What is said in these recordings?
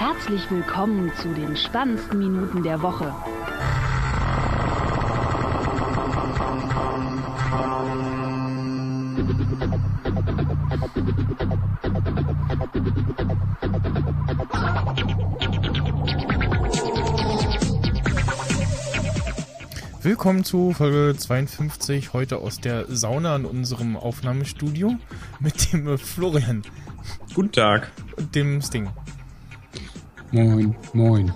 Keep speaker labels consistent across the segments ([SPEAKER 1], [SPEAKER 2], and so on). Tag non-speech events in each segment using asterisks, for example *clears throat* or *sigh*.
[SPEAKER 1] Herzlich willkommen zu den spannendsten Minuten der Woche.
[SPEAKER 2] Willkommen zu Folge 52, heute aus der Sauna in unserem Aufnahmestudio mit dem äh, Florian
[SPEAKER 3] Guten Tag.
[SPEAKER 2] und dem Sting.
[SPEAKER 4] Moin, moin.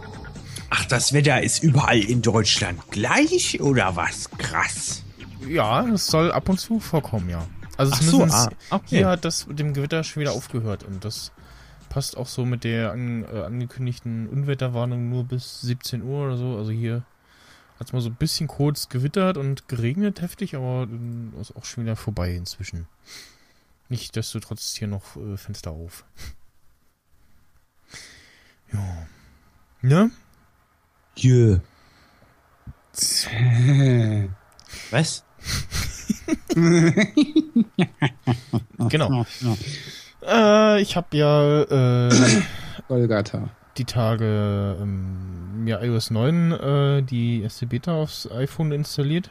[SPEAKER 3] Ach, das Wetter ist überall in Deutschland gleich oder was? Krass.
[SPEAKER 2] Ja, es soll ab und zu vorkommen, ja. Also
[SPEAKER 3] Ach so,
[SPEAKER 2] zumindest
[SPEAKER 3] ah, okay.
[SPEAKER 2] hier hat das mit dem Gewitter schon wieder aufgehört und das passt auch so mit der an, äh, angekündigten Unwetterwarnung nur bis 17 Uhr oder so. Also hier hat es mal so ein bisschen kurz gewittert und geregnet heftig, aber äh, ist auch schon wieder vorbei inzwischen. Nichtsdestotrotz ist hier noch äh, Fenster auf. Ja. Ne?
[SPEAKER 3] Jö. *laughs* Was? *laughs*
[SPEAKER 2] Genau. Äh, ich habe ja äh,
[SPEAKER 4] Golgatha.
[SPEAKER 2] die Tage ähm, mir iOS 9 äh, die erste Beta aufs iPhone installiert.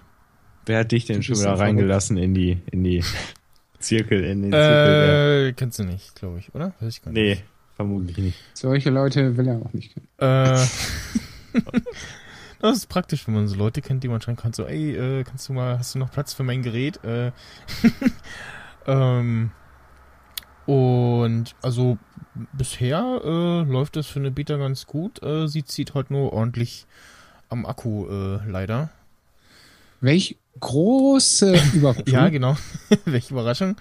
[SPEAKER 3] Wer hat dich denn
[SPEAKER 4] Du
[SPEAKER 3] schon wieder
[SPEAKER 4] ein
[SPEAKER 3] reingelassen in die, in die *laughs* Zirkel, in den Zirkel?
[SPEAKER 2] Äh, kennst du nicht, glaube ich, oder? Weiß ich gar nicht.
[SPEAKER 3] nee, vermutlich nicht.
[SPEAKER 4] Solche Leute will er auch nicht kennen.
[SPEAKER 2] Äh, *laughs* das ist praktisch, wenn man so Leute kennt, die man schon kann. So, ey, äh, kannst du mal, hast du noch Platz für mein Gerät? Äh, *laughs* ähm, und also bisher äh, läuft das für eine Beta ganz gut. Äh, sie zieht halt nur ordentlich am Akku, äh, leider.
[SPEAKER 4] Welch große Überraschung. *laughs*
[SPEAKER 2] Ja, genau. Welche Überraschung.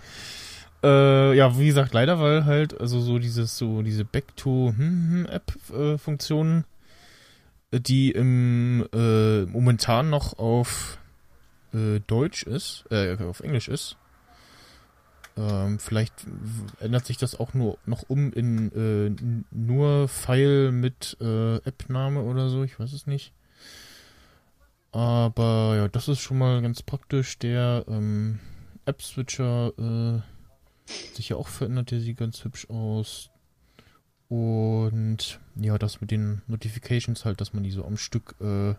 [SPEAKER 2] Äh, ja, wie gesagt, leider, weil halt, also so dieses, so diese Back-to-App-Funktionen, die im äh, momentan noch auf äh, Deutsch ist, äh, auf Englisch ist. Ähm, vielleicht ändert sich das auch nur noch um in äh, nur File mit äh, App-Name oder so, ich weiß es nicht. Aber ja, das ist schon mal ganz praktisch. Der ähm, App-Switcher äh, hat sich ja auch verändert, der sieht ganz hübsch aus. Und ja, das mit den Notifications halt, dass man die so am Stück äh,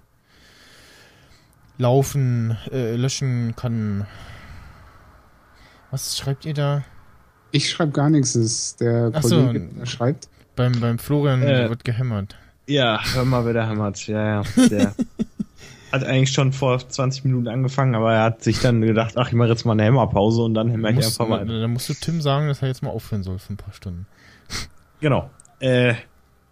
[SPEAKER 2] laufen, äh, löschen kann. Was schreibt ihr da?
[SPEAKER 4] Ich schreibe gar nichts. Ist der
[SPEAKER 2] Ach so.
[SPEAKER 4] Kollege, der schreibt.
[SPEAKER 2] Beim, beim Florian
[SPEAKER 3] Äh.
[SPEAKER 2] wird gehämmert.
[SPEAKER 3] Ja, hör mal, wer der hämmert. Ja, ja. Der *laughs* hat eigentlich schon vor 20 Minuten angefangen, aber er hat sich dann gedacht, ach, ich mache jetzt mal eine Hämmerpause und dann hämmer ich
[SPEAKER 2] Musst,
[SPEAKER 3] einfach mal.
[SPEAKER 2] da musst du Tim sagen, dass er jetzt mal aufhören soll für ein paar Stunden.
[SPEAKER 3] Genau. Äh,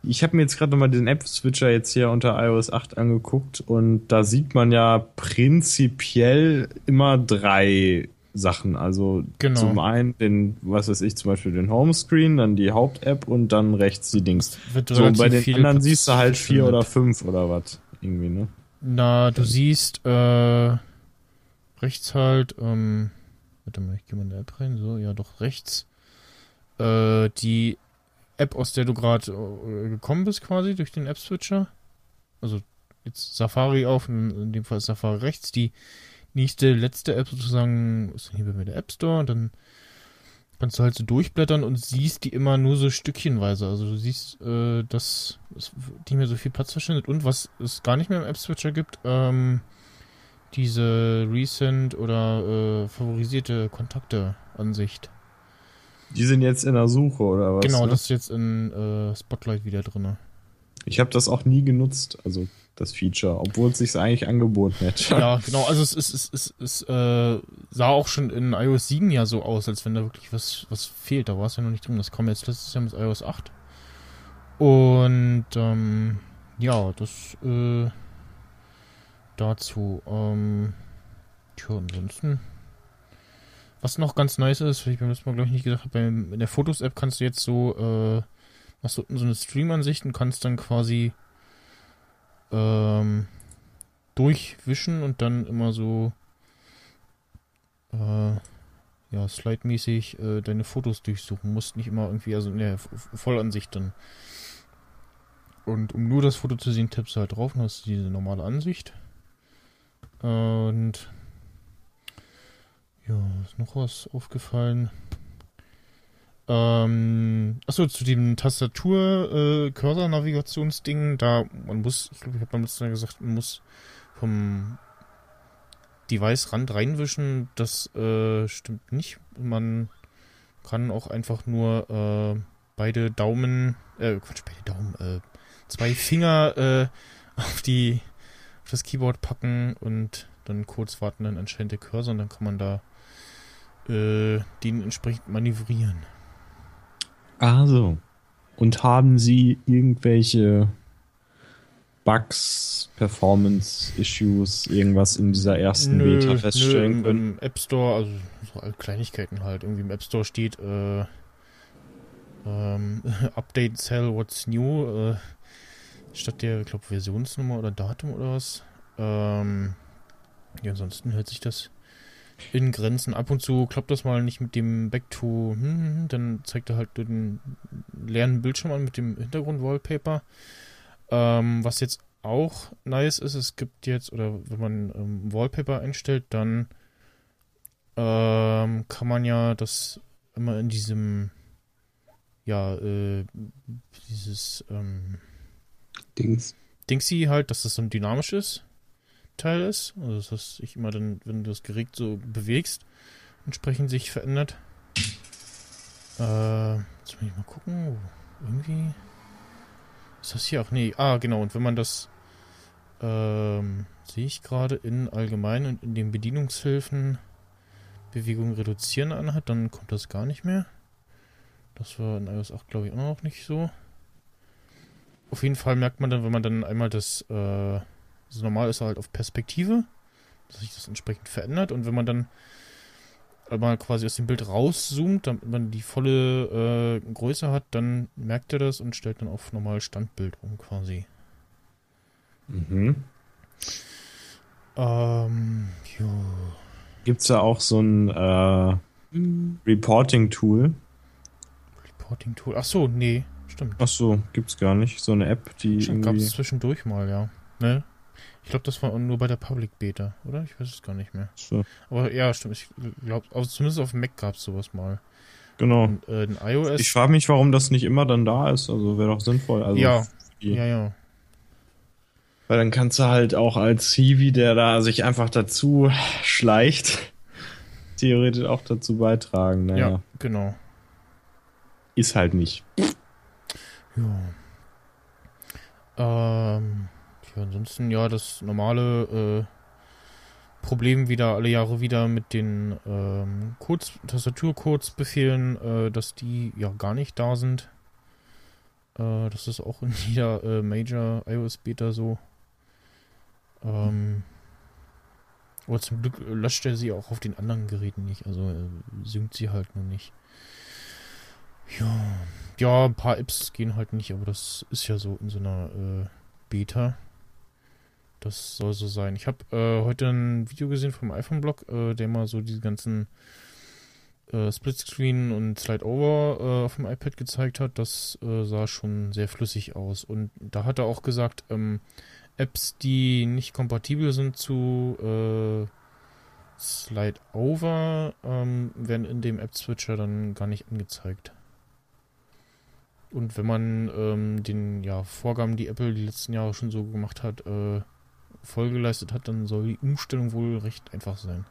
[SPEAKER 3] ich habe mir jetzt gerade nochmal den App-Switcher jetzt hier unter iOS 8 angeguckt und da sieht man ja prinzipiell immer drei Sachen. Also
[SPEAKER 2] Genau.
[SPEAKER 3] zum einen den, was weiß ich, zum Beispiel den Homescreen, dann die Haupt-App und dann rechts die Dings. So, bei den anderen siehst du halt vier oder fünf oder was. Irgendwie, ne?
[SPEAKER 2] Na, du siehst äh, rechts halt, ähm, warte mal, ich gehe mal in der App rein, so, ja doch, rechts. Äh, die App, aus der du gerade äh, gekommen bist quasi, durch den App-Switcher. Also jetzt Safari auf, in, in dem Fall Safari rechts, die nächste, letzte App sozusagen ist hier bei mir der App Store. Und dann kannst du halt so durchblättern und siehst die immer nur so stückchenweise. Also du siehst, äh, dass es nicht mehr so viel Platz verschwindet und was es gar nicht mehr im App-Switcher gibt, ähm, diese Recent oder äh, favorisierte Kontakte-Ansicht.
[SPEAKER 3] Die sind jetzt in der Suche oder was?
[SPEAKER 2] Genau,
[SPEAKER 3] ne?
[SPEAKER 2] das ist jetzt in äh, Spotlight wieder drinne.
[SPEAKER 3] Ich habe das auch nie genutzt, also das Feature, obwohl es sich eigentlich angeboten hätte.
[SPEAKER 2] Ja, genau, also es, es, es, es, es äh, sah auch schon in iOS 7 ja so aus, als wenn da wirklich was, was fehlt. Da war es ja noch nicht drin. Das kam jetzt letztes Jahr mit iOS 8. Und ähm, ja, das äh, dazu. Ähm, tja, ansonsten. Was noch ganz nice ist, ich beim letzten Mal, glaube ich, nicht gesagt habe, in der Fotos-App kannst du jetzt so, äh, hast du unten so eine Stream-Ansicht und kannst dann quasi ähm, durchwischen und dann immer so äh, ja, slide-mäßig äh, deine Fotos durchsuchen. Musst nicht immer irgendwie, also in der V- Vollansicht dann. Und um nur das Foto zu sehen, tippst du halt drauf und hast diese normale Ansicht. Und ja, ist noch was aufgefallen? Ähm, achso, zu dem Tastatur-Cursor-Navigationsding, da man muss, ich glaube, ich habe beim letzten Mal gesagt, man muss vom Device-Rand reinwischen. Das äh, stimmt nicht. Man kann auch einfach nur äh, beide Daumen, äh, Quatsch, beide Daumen, äh, zwei Finger äh, *laughs* auf die auf das Keyboard packen und dann kurz warten, dann anscheinend der Cursor und dann kann man da äh, den entsprechend manövrieren.
[SPEAKER 3] Ah, so. Und haben Sie irgendwelche Bugs, Performance-Issues, irgendwas in dieser ersten Beta feststellen
[SPEAKER 2] nö,
[SPEAKER 3] können?
[SPEAKER 2] Im App Store, also so Kleinigkeiten halt. Irgendwie im App Store steht äh, ähm, *laughs* Update Cell What's New äh, statt der, ich glaube, Versionsnummer oder Datum oder was. Ähm, ja, ansonsten hält sich das in Grenzen. Ab und zu klappt das mal nicht mit dem Back to, hm, hm, hm, dann zeigt er halt den leeren Bildschirm an mit dem Hintergrund-Wallpaper. Ähm, was jetzt auch nice ist, es gibt jetzt, oder wenn man ähm, Wallpaper einstellt, dann ähm, kann man ja das immer in diesem, ja, äh, dieses ähm,
[SPEAKER 4] Dings.
[SPEAKER 2] Dingsy halt, dass das so ein dynamisches Teil ist. Also dass das sich immer dann, wenn du das Gerät so bewegst, entsprechend sich verändert. Äh, jetzt muss ich mal gucken. Irgendwie. Ist das hier auch? Nee. Ah, genau. Und wenn man das ähm, sehe ich gerade in allgemein und in den Bedienungshilfen Bewegung reduzieren anhat, dann kommt das gar nicht mehr. Das war in iOS 8, glaube ich, auch noch nicht so. Auf jeden Fall merkt man dann, wenn man dann einmal das, äh, also normal ist er halt auf Perspektive, dass sich das entsprechend verändert und wenn man dann mal quasi aus dem Bild rauszoomt, damit man die volle äh, Größe hat, dann merkt er das und stellt dann auf normal Standbild um quasi.
[SPEAKER 3] Mhm.
[SPEAKER 2] Ähm, jo.
[SPEAKER 3] Gibt es da auch so ein äh, Reporting-Tool?
[SPEAKER 2] Reporting Tool. Ach so, nee, stimmt.
[SPEAKER 3] Ach so, gibt's gar nicht. So eine App, die
[SPEAKER 2] Stimmt, gab
[SPEAKER 3] irgendwie...
[SPEAKER 2] es zwischendurch mal, ja. Ne? Ich glaube, das war nur bei der Public Beta, oder? Ich weiß es gar nicht mehr.
[SPEAKER 3] So,
[SPEAKER 2] Aber ja, stimmt. Ich glaube, also zumindest auf dem Mac gab es sowas mal.
[SPEAKER 3] genau.
[SPEAKER 2] Und äh, iOS.
[SPEAKER 3] Ich frage mich, warum das nicht immer dann da ist. Also wäre doch sinnvoll. Also
[SPEAKER 2] ja, ja, ja.
[SPEAKER 3] Weil dann kannst du halt auch als Hiwi, der da sich einfach dazu schleicht, theoretisch auch dazu beitragen. Naja,
[SPEAKER 2] Ja, genau.
[SPEAKER 3] ist halt nicht.
[SPEAKER 2] Ja. Ähm, ja, ansonsten, ja, das normale äh, Problem wieder alle Jahre wieder mit den ähm, Codes, Tastaturcodes-Befehlen, äh, dass die ja gar nicht da sind. Äh, das ist auch in *laughs* jeder äh, Major iOS Beta so. Ähm, aber zum Glück löscht er sie auch auf den anderen Geräten nicht, also äh, synkt sie halt nur nicht. Ja, ja, ein paar Apps gehen halt nicht, aber das ist ja so in so einer äh, Beta. Das soll so sein. Ich habe äh, heute ein Video gesehen vom iPhone-Blog, äh, der mal so diese ganzen äh, Splitscreen und Slide-Over äh, auf dem iPad gezeigt hat. Das äh, sah schon sehr flüssig aus. Und da hat er auch gesagt, ähm, Apps, die nicht kompatibel sind zu äh, Slide-Over, ähm, werden in dem App-Switcher dann gar nicht angezeigt. Und wenn man ähm, den ja, Vorgaben, die Apple die letzten Jahre schon so gemacht hat, äh, Folge geleistet hat, dann soll die Umstellung wohl recht einfach sein.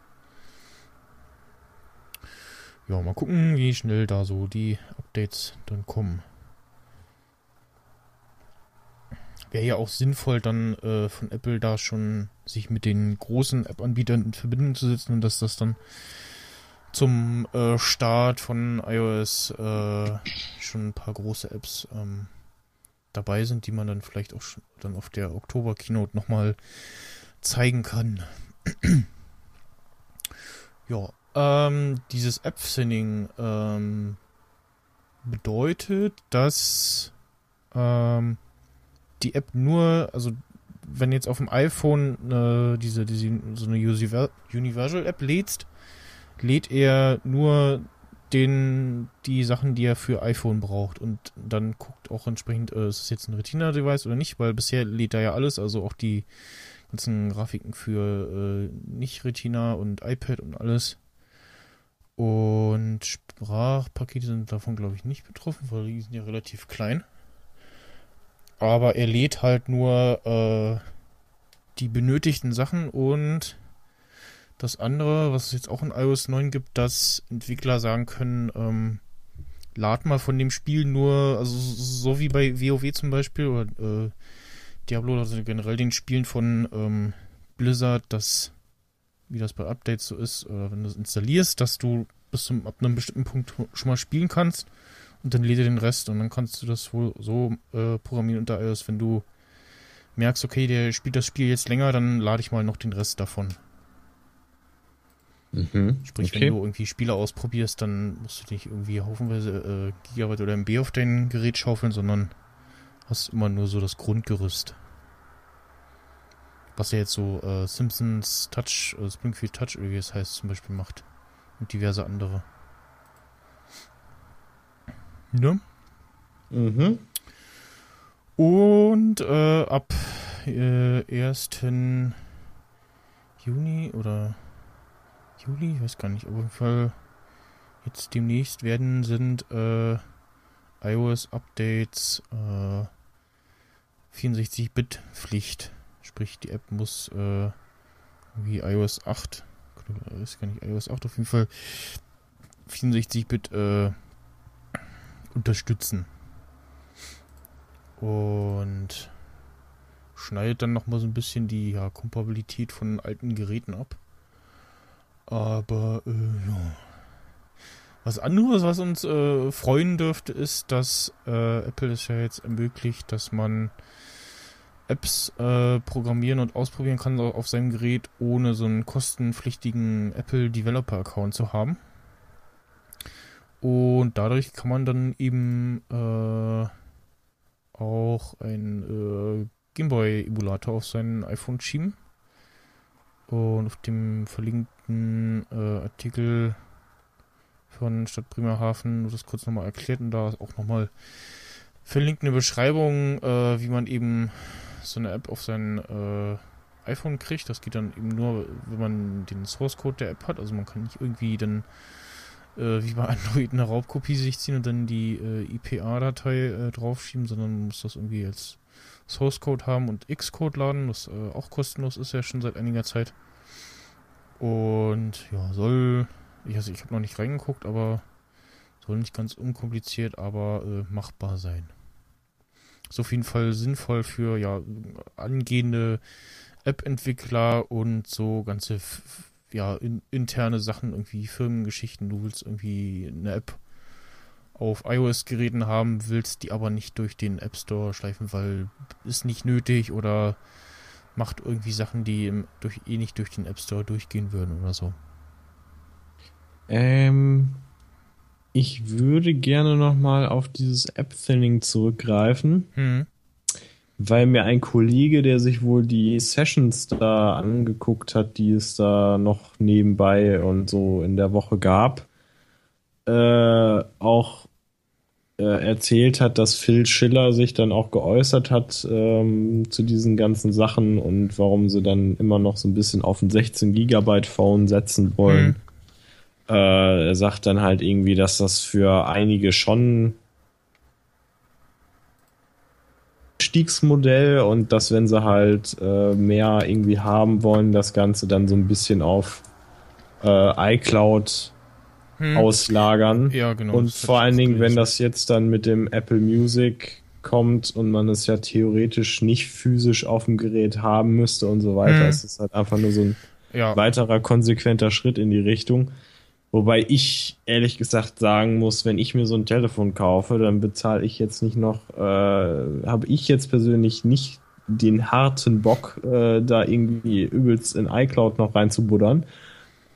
[SPEAKER 2] Ja, mal gucken, wie schnell da so die Updates dann kommen. Wäre ja auch sinnvoll, dann äh, von Apple da schon sich mit den großen App-Anbietern in Verbindung zu setzen und dass das dann zum äh, Start von iOS äh, schon ein paar große Apps ähm, dabei sind, die man dann vielleicht auch dann auf der Oktober-Keynote nochmal zeigen kann. *clears throat* ja, ähm, dieses App-Thinning ähm, bedeutet, dass ähm, die App nur, also wenn jetzt auf dem iPhone äh, diese, diese so eine Univer- Universal-App lädst, lädt er nur den, die Sachen, die er für iPhone braucht und dann guckt auch entsprechend, äh, ist es jetzt ein Retina-Device oder nicht, weil bisher lädt er ja alles, also auch die ganzen Grafiken für äh, nicht Retina und iPad und alles. Und sp- Sprachpakete sind davon, glaube ich, nicht betroffen, weil die sind ja relativ klein. Aber er lädt halt nur äh, die benötigten Sachen und das andere, was es jetzt auch in iOS 9 gibt, dass Entwickler sagen können, ähm, lad mal von dem Spiel nur, also so wie bei WoW zum Beispiel oder äh, Diablo oder generell den Spielen von ähm, Blizzard, dass, wie das bei Updates so ist, äh, wenn du es installierst, dass du bis zum ab einem bestimmten Punkt schon mal spielen kannst und dann lädt er den Rest und dann kannst du das wohl so äh, programmieren unter iOS, wenn du merkst, okay, der spielt das Spiel jetzt länger, dann lade ich mal noch den Rest davon.
[SPEAKER 3] Mhm.
[SPEAKER 2] Sprich,
[SPEAKER 3] okay.
[SPEAKER 2] wenn du irgendwie Spiele ausprobierst, dann musst du nicht irgendwie haufenweise äh, Gigabyte oder MB auf dein Gerät schaufeln, sondern hast immer nur so das Grundgerüst. Was ja jetzt so äh, Simpsons Touch, äh, Springfield Touch, oder wie es heißt, zum Beispiel macht. Und diverse andere. Ne?
[SPEAKER 3] Mhm.
[SPEAKER 2] Und äh, ab äh, 1. Juni oder Juli, ich weiß gar nicht, auf jeden Fall jetzt demnächst werden sind äh, iOS-Updates äh, 64-Bit-Pflicht. Sprich, die App muss äh, wie iOS 8, oder ist gar nicht iOS 8, auf jeden Fall 64-Bit äh, unterstützen. Und schneidet dann nochmal so ein bisschen die ja, Kompatibilität von alten Geräten ab. Aber äh, ja. Was anderes, was uns äh, freuen dürfte, ist, dass äh, Apple es ja jetzt ermöglicht, dass man Apps äh, programmieren und ausprobieren kann auf seinem Gerät, ohne so einen kostenpflichtigen Apple Developer Account zu haben. Und dadurch kann man dann eben äh, auch ein äh, Gameboy-Emulator auf sein iPhone schieben. Und auf dem verlinkten äh, Artikel von Stadt Bremerhaven wird das kurz nochmal erklärt und da ist auch nochmal verlinkt eine Beschreibung, äh, wie man eben so eine App auf sein äh, iPhone kriegt. Das geht dann eben nur, wenn man den Source Code der App hat. Also man kann nicht irgendwie dann äh, wie bei Android eine Raubkopie sich ziehen und dann die äh, IPA-Datei äh, draufschieben, sondern man muss das irgendwie als Source Code haben und Xcode laden, was äh, auch kostenlos ist ja schon seit einiger Zeit. Und ja, soll, ich, also ich habe noch nicht reingeguckt, aber soll nicht ganz unkompliziert, aber äh, machbar sein. Ist auf jeden Fall sinnvoll für ja angehende App-Entwickler und so ganze ja in, interne Sachen, irgendwie Firmengeschichten. Du willst irgendwie eine App auf iOS-Geräten haben willst, die aber nicht durch den App Store schleifen, weil ist nicht nötig oder macht irgendwie Sachen, die durch, eh nicht durch den App Store durchgehen würden oder so.
[SPEAKER 3] Ähm, ich würde gerne nochmal auf dieses App-Thinning zurückgreifen,
[SPEAKER 2] Hm.
[SPEAKER 3] weil mir ein Kollege, der sich wohl die Sessions da angeguckt hat, die es da noch nebenbei und so in der Woche gab, äh, auch äh, erzählt hat, dass Phil Schiller sich dann auch geäußert hat ähm, zu diesen ganzen Sachen und warum sie dann immer noch so ein bisschen auf ein 16 Gigabyte Phone setzen wollen. Äh, er sagt dann halt irgendwie, dass das für einige schon Stiegsmodell und dass wenn sie halt äh, mehr irgendwie haben wollen, das Ganze dann so ein bisschen auf äh, iCloud
[SPEAKER 2] Hm.
[SPEAKER 3] auslagern.
[SPEAKER 2] Ja, genau.
[SPEAKER 3] Und vor allen Dingen, wenn das jetzt dann mit dem Apple Music kommt und man es ja theoretisch nicht physisch auf dem Gerät haben müsste und so weiter,
[SPEAKER 2] Hm.
[SPEAKER 3] ist es halt einfach nur so ein
[SPEAKER 2] ja,
[SPEAKER 3] weiterer konsequenter Schritt in die Richtung. Wobei ich ehrlich gesagt sagen muss, wenn ich mir so ein Telefon kaufe, dann bezahle ich jetzt nicht noch, äh, habe ich jetzt persönlich nicht den harten Bock, äh, da irgendwie übelst in iCloud noch reinzubuddern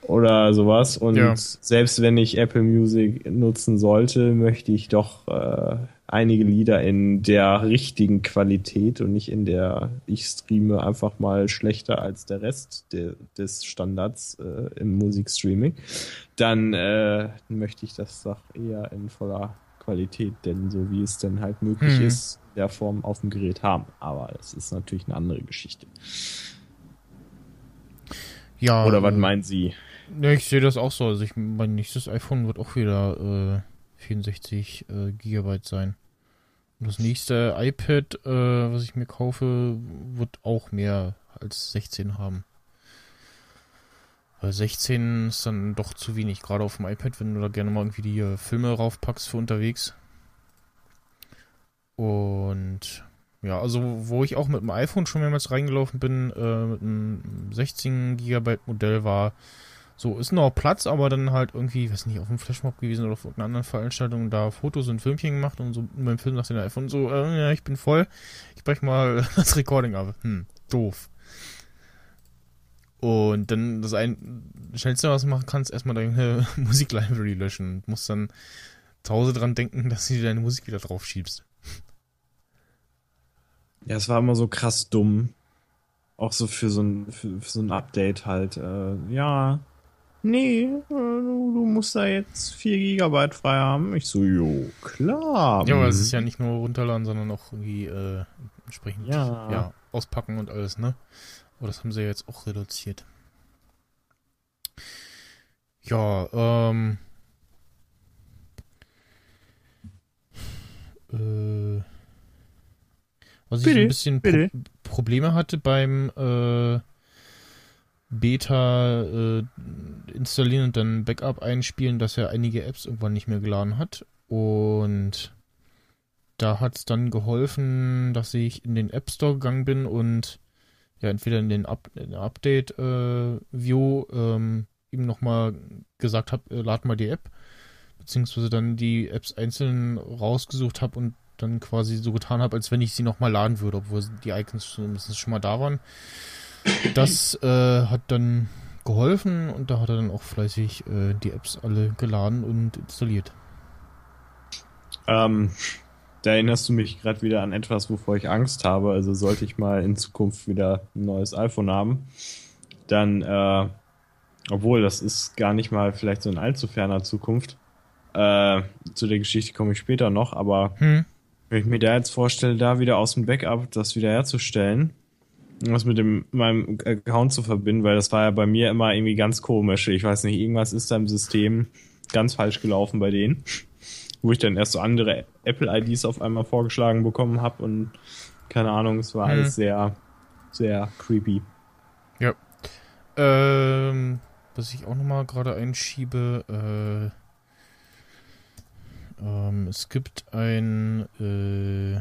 [SPEAKER 3] oder sowas. Und
[SPEAKER 2] Ja.
[SPEAKER 3] selbst wenn ich Apple Music nutzen sollte, möchte ich doch äh, einige Lieder in der richtigen Qualität und nicht in der ich streame einfach mal schlechter als der Rest der, des Standards äh, im Musikstreaming, dann äh, möchte ich das doch eher in voller Qualität, denn so wie es denn halt möglich
[SPEAKER 2] Hm.
[SPEAKER 3] ist, in der Form auf dem Gerät haben. Aber das ist natürlich eine andere Geschichte.
[SPEAKER 2] ja.
[SPEAKER 3] Oder was
[SPEAKER 2] äh,
[SPEAKER 3] meinen Sie?
[SPEAKER 2] Ne, ich sehe das auch so. Also ich, mein nächstes iPhone wird auch wieder äh, 64 äh, Gigabyte sein. Und das nächste iPad, äh, was ich mir kaufe, wird auch mehr als 16 haben. Weil 16 ist dann doch zu wenig, gerade auf dem iPad, wenn du da gerne mal irgendwie die äh, Filme raufpackst für unterwegs. Und ja, also wo ich auch mit dem iPhone schon mehrmals reingelaufen bin, äh, mit einem 16 GB Modell war, so ist noch Platz, aber dann halt irgendwie, weiß nicht, auf dem Flashmob gewesen oder auf irgendeiner anderen Veranstaltung, da Fotos und Filmchen gemacht und so beim Film nach dem iPhone so, äh, ja, ich bin voll, ich brech mal *laughs* das Recording ab. Hm, doof. Und dann das ein schnellste, was du machen kannst, erstmal deine *laughs* Musiklibrary löschen. Du musst dann zu Hause dran denken, dass du deine Musik wieder drauf schiebst.
[SPEAKER 3] Ja, es war immer so krass dumm. Auch so für so ein, für, für so ein Update halt. Äh, ja, nee, äh, du, du musst da jetzt 4 Gigabyte frei haben. Ich so, jo, klar.
[SPEAKER 2] Ja, aber es
[SPEAKER 3] mhm.
[SPEAKER 2] ist ja nicht nur runterladen, sondern auch irgendwie äh, entsprechend
[SPEAKER 3] Ja.
[SPEAKER 2] ja, auspacken und alles, ne? Aber das haben sie ja jetzt auch reduziert. Ja, ähm. Äh, was ich
[SPEAKER 3] Bitte,
[SPEAKER 2] ein bisschen. Pro Probleme hatte beim äh, Beta äh, installieren und dann Backup einspielen, dass er einige Apps irgendwann nicht mehr geladen hat. Und da hat es dann geholfen, dass ich in den App Store gegangen bin und ja, entweder in den, Up Update-View ähm, ihm nochmal gesagt habe, äh, lad mal die App, beziehungsweise dann die Apps einzeln rausgesucht habe und dann quasi so getan habe, als wenn ich sie nochmal laden würde, obwohl die Icons zumindest schon mal da waren. Das äh, hat dann geholfen und da hat er dann auch fleißig äh, die Apps alle geladen und installiert.
[SPEAKER 3] Ähm, da erinnerst du mich gerade wieder an etwas, wovor ich Angst habe. Also sollte ich mal in Zukunft wieder ein neues iPhone haben, dann, äh, obwohl das ist gar nicht mal vielleicht so in allzu ferner Zukunft. Äh, zu der Geschichte komme ich später noch, aber
[SPEAKER 2] Hm.
[SPEAKER 3] wenn ich mir da jetzt vorstelle, da wieder aus dem Backup das wieder herzustellen, und was mit dem meinem Account zu verbinden, weil das war ja bei mir immer irgendwie ganz komisch. Ich weiß nicht, irgendwas ist da im System ganz falsch gelaufen bei denen, wo ich dann erst so andere Apple-IDs auf einmal vorgeschlagen bekommen habe und keine Ahnung, es war
[SPEAKER 2] Hm.
[SPEAKER 3] alles sehr, sehr creepy.
[SPEAKER 2] Ähm, was ich auch nochmal gerade einschiebe, äh, ähm, es gibt ein, äh,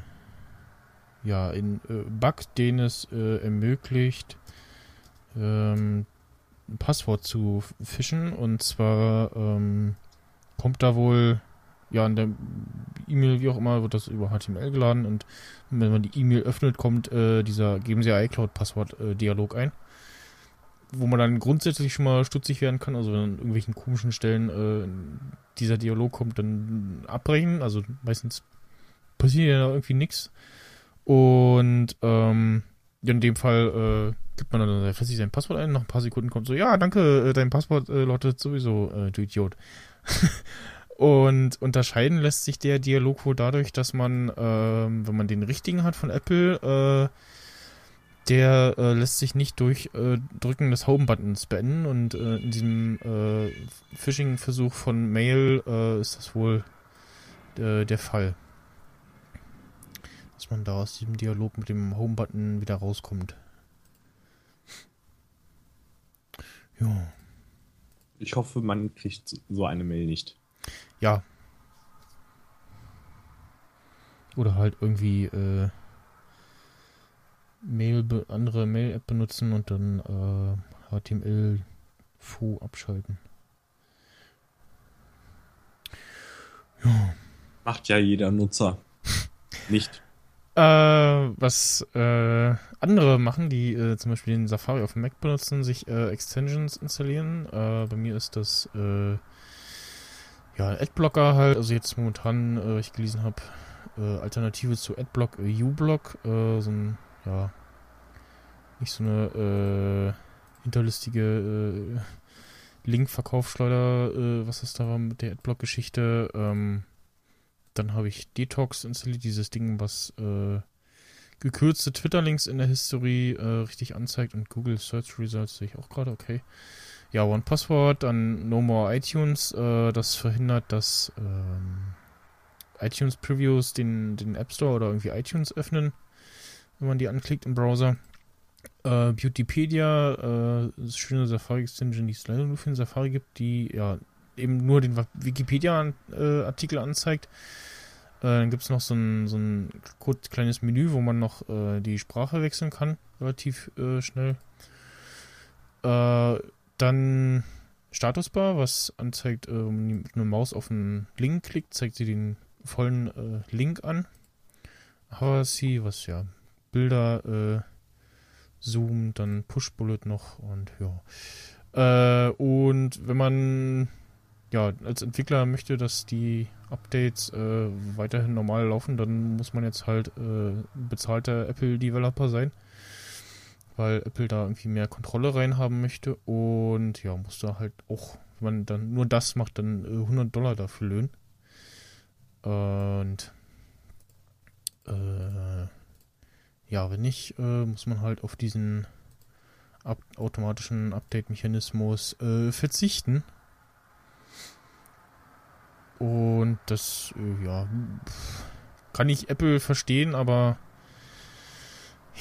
[SPEAKER 2] ja, ein äh, Bug, den es äh, ermöglicht, ähm, ein Passwort zu fischen und zwar ähm, kommt da wohl, ja, in der E-Mail, wie auch immer, wird das über HTML geladen und wenn man die E-Mail öffnet, kommt äh, dieser Geben Sie iCloud-Passwort-Dialog ein wo man dann grundsätzlich schon mal stutzig werden kann, also wenn an irgendwelchen komischen Stellen äh, dieser Dialog kommt, dann abbrechen. Also meistens passiert ja irgendwie nichts. Und ähm, in dem Fall äh, gibt man dann fest sein Passwort ein, nach ein paar Sekunden kommt so, ja, danke, äh, dein Passwort äh, lautet sowieso, äh, du Idiot. *laughs* Und unterscheiden lässt sich der Dialog wohl dadurch, dass man, ähm, wenn man den richtigen hat von Apple, äh, der äh, lässt sich nicht durch äh, Drücken des Home-Buttons beenden und äh, in diesem äh, Phishing-Versuch von Mail äh, ist das wohl äh, der Fall. Dass man da aus diesem Dialog mit dem Home-Button wieder rauskommt. Ja.
[SPEAKER 3] Ich hoffe, man kriegt so eine Mail nicht.
[SPEAKER 2] Ja. Oder halt irgendwie äh, Mail andere Mail-App benutzen und dann äh, HTML Fu abschalten.
[SPEAKER 3] Macht ja jeder Nutzer. *laughs* Nicht.
[SPEAKER 2] Äh, was äh, andere machen, die äh, zum Beispiel den Safari auf dem Mac benutzen, sich äh, Extensions installieren. Äh, bei mir ist das äh, ja Adblocker halt. Also jetzt momentan, äh, ich gelesen habe, Alternative zu Adblock, uBlock, so ein ja nicht so eine hinterlistige Link-Verkaufsschleuder, was das da mit der Adblock-Geschichte. Ähm, dann habe ich Detox installiert, dieses Ding, was äh, gekürzte Twitter-Links in der History äh, richtig anzeigt und Google Search Results sehe ich auch gerade, okay. ja, One Password, dann No More iTunes, äh, das verhindert, dass ähm, iTunes Previews den, den App Store oder irgendwie iTunes öffnen, wenn man die anklickt im Browser. Äh, Beautypedia, äh, das ist eine schöne Safari-Extension, die es leider nur für den Safari gibt, die ja eben nur den Wikipedia-Artikel anzeigt. Äh, dann gibt es noch so ein, so ein kurz kleines Menü, wo man noch äh, die Sprache wechseln kann, relativ äh, schnell. Dann Statusbar, was anzeigt, wenn einer Maus auf einen Link klickt, zeigt sie den vollen Link an. Havacy, was ja Bilder zoomt, dann Push-Bullet noch und ja. Äh, und wenn man ja als Entwickler möchte, dass die Updates äh, weiterhin normal laufen, dann muss man jetzt halt äh, bezahlter Apple-Developer sein weil Apple da irgendwie mehr Kontrolle reinhaben möchte und ja, muss da halt auch, wenn man dann nur das macht, dann äh, 100 Dollar dafür löhnen. Und äh, ja, wenn nicht, äh, muss man halt auf diesen ab automatischen Update-Mechanismus äh, verzichten. Und das, äh, ja, kann ich Apple verstehen, aber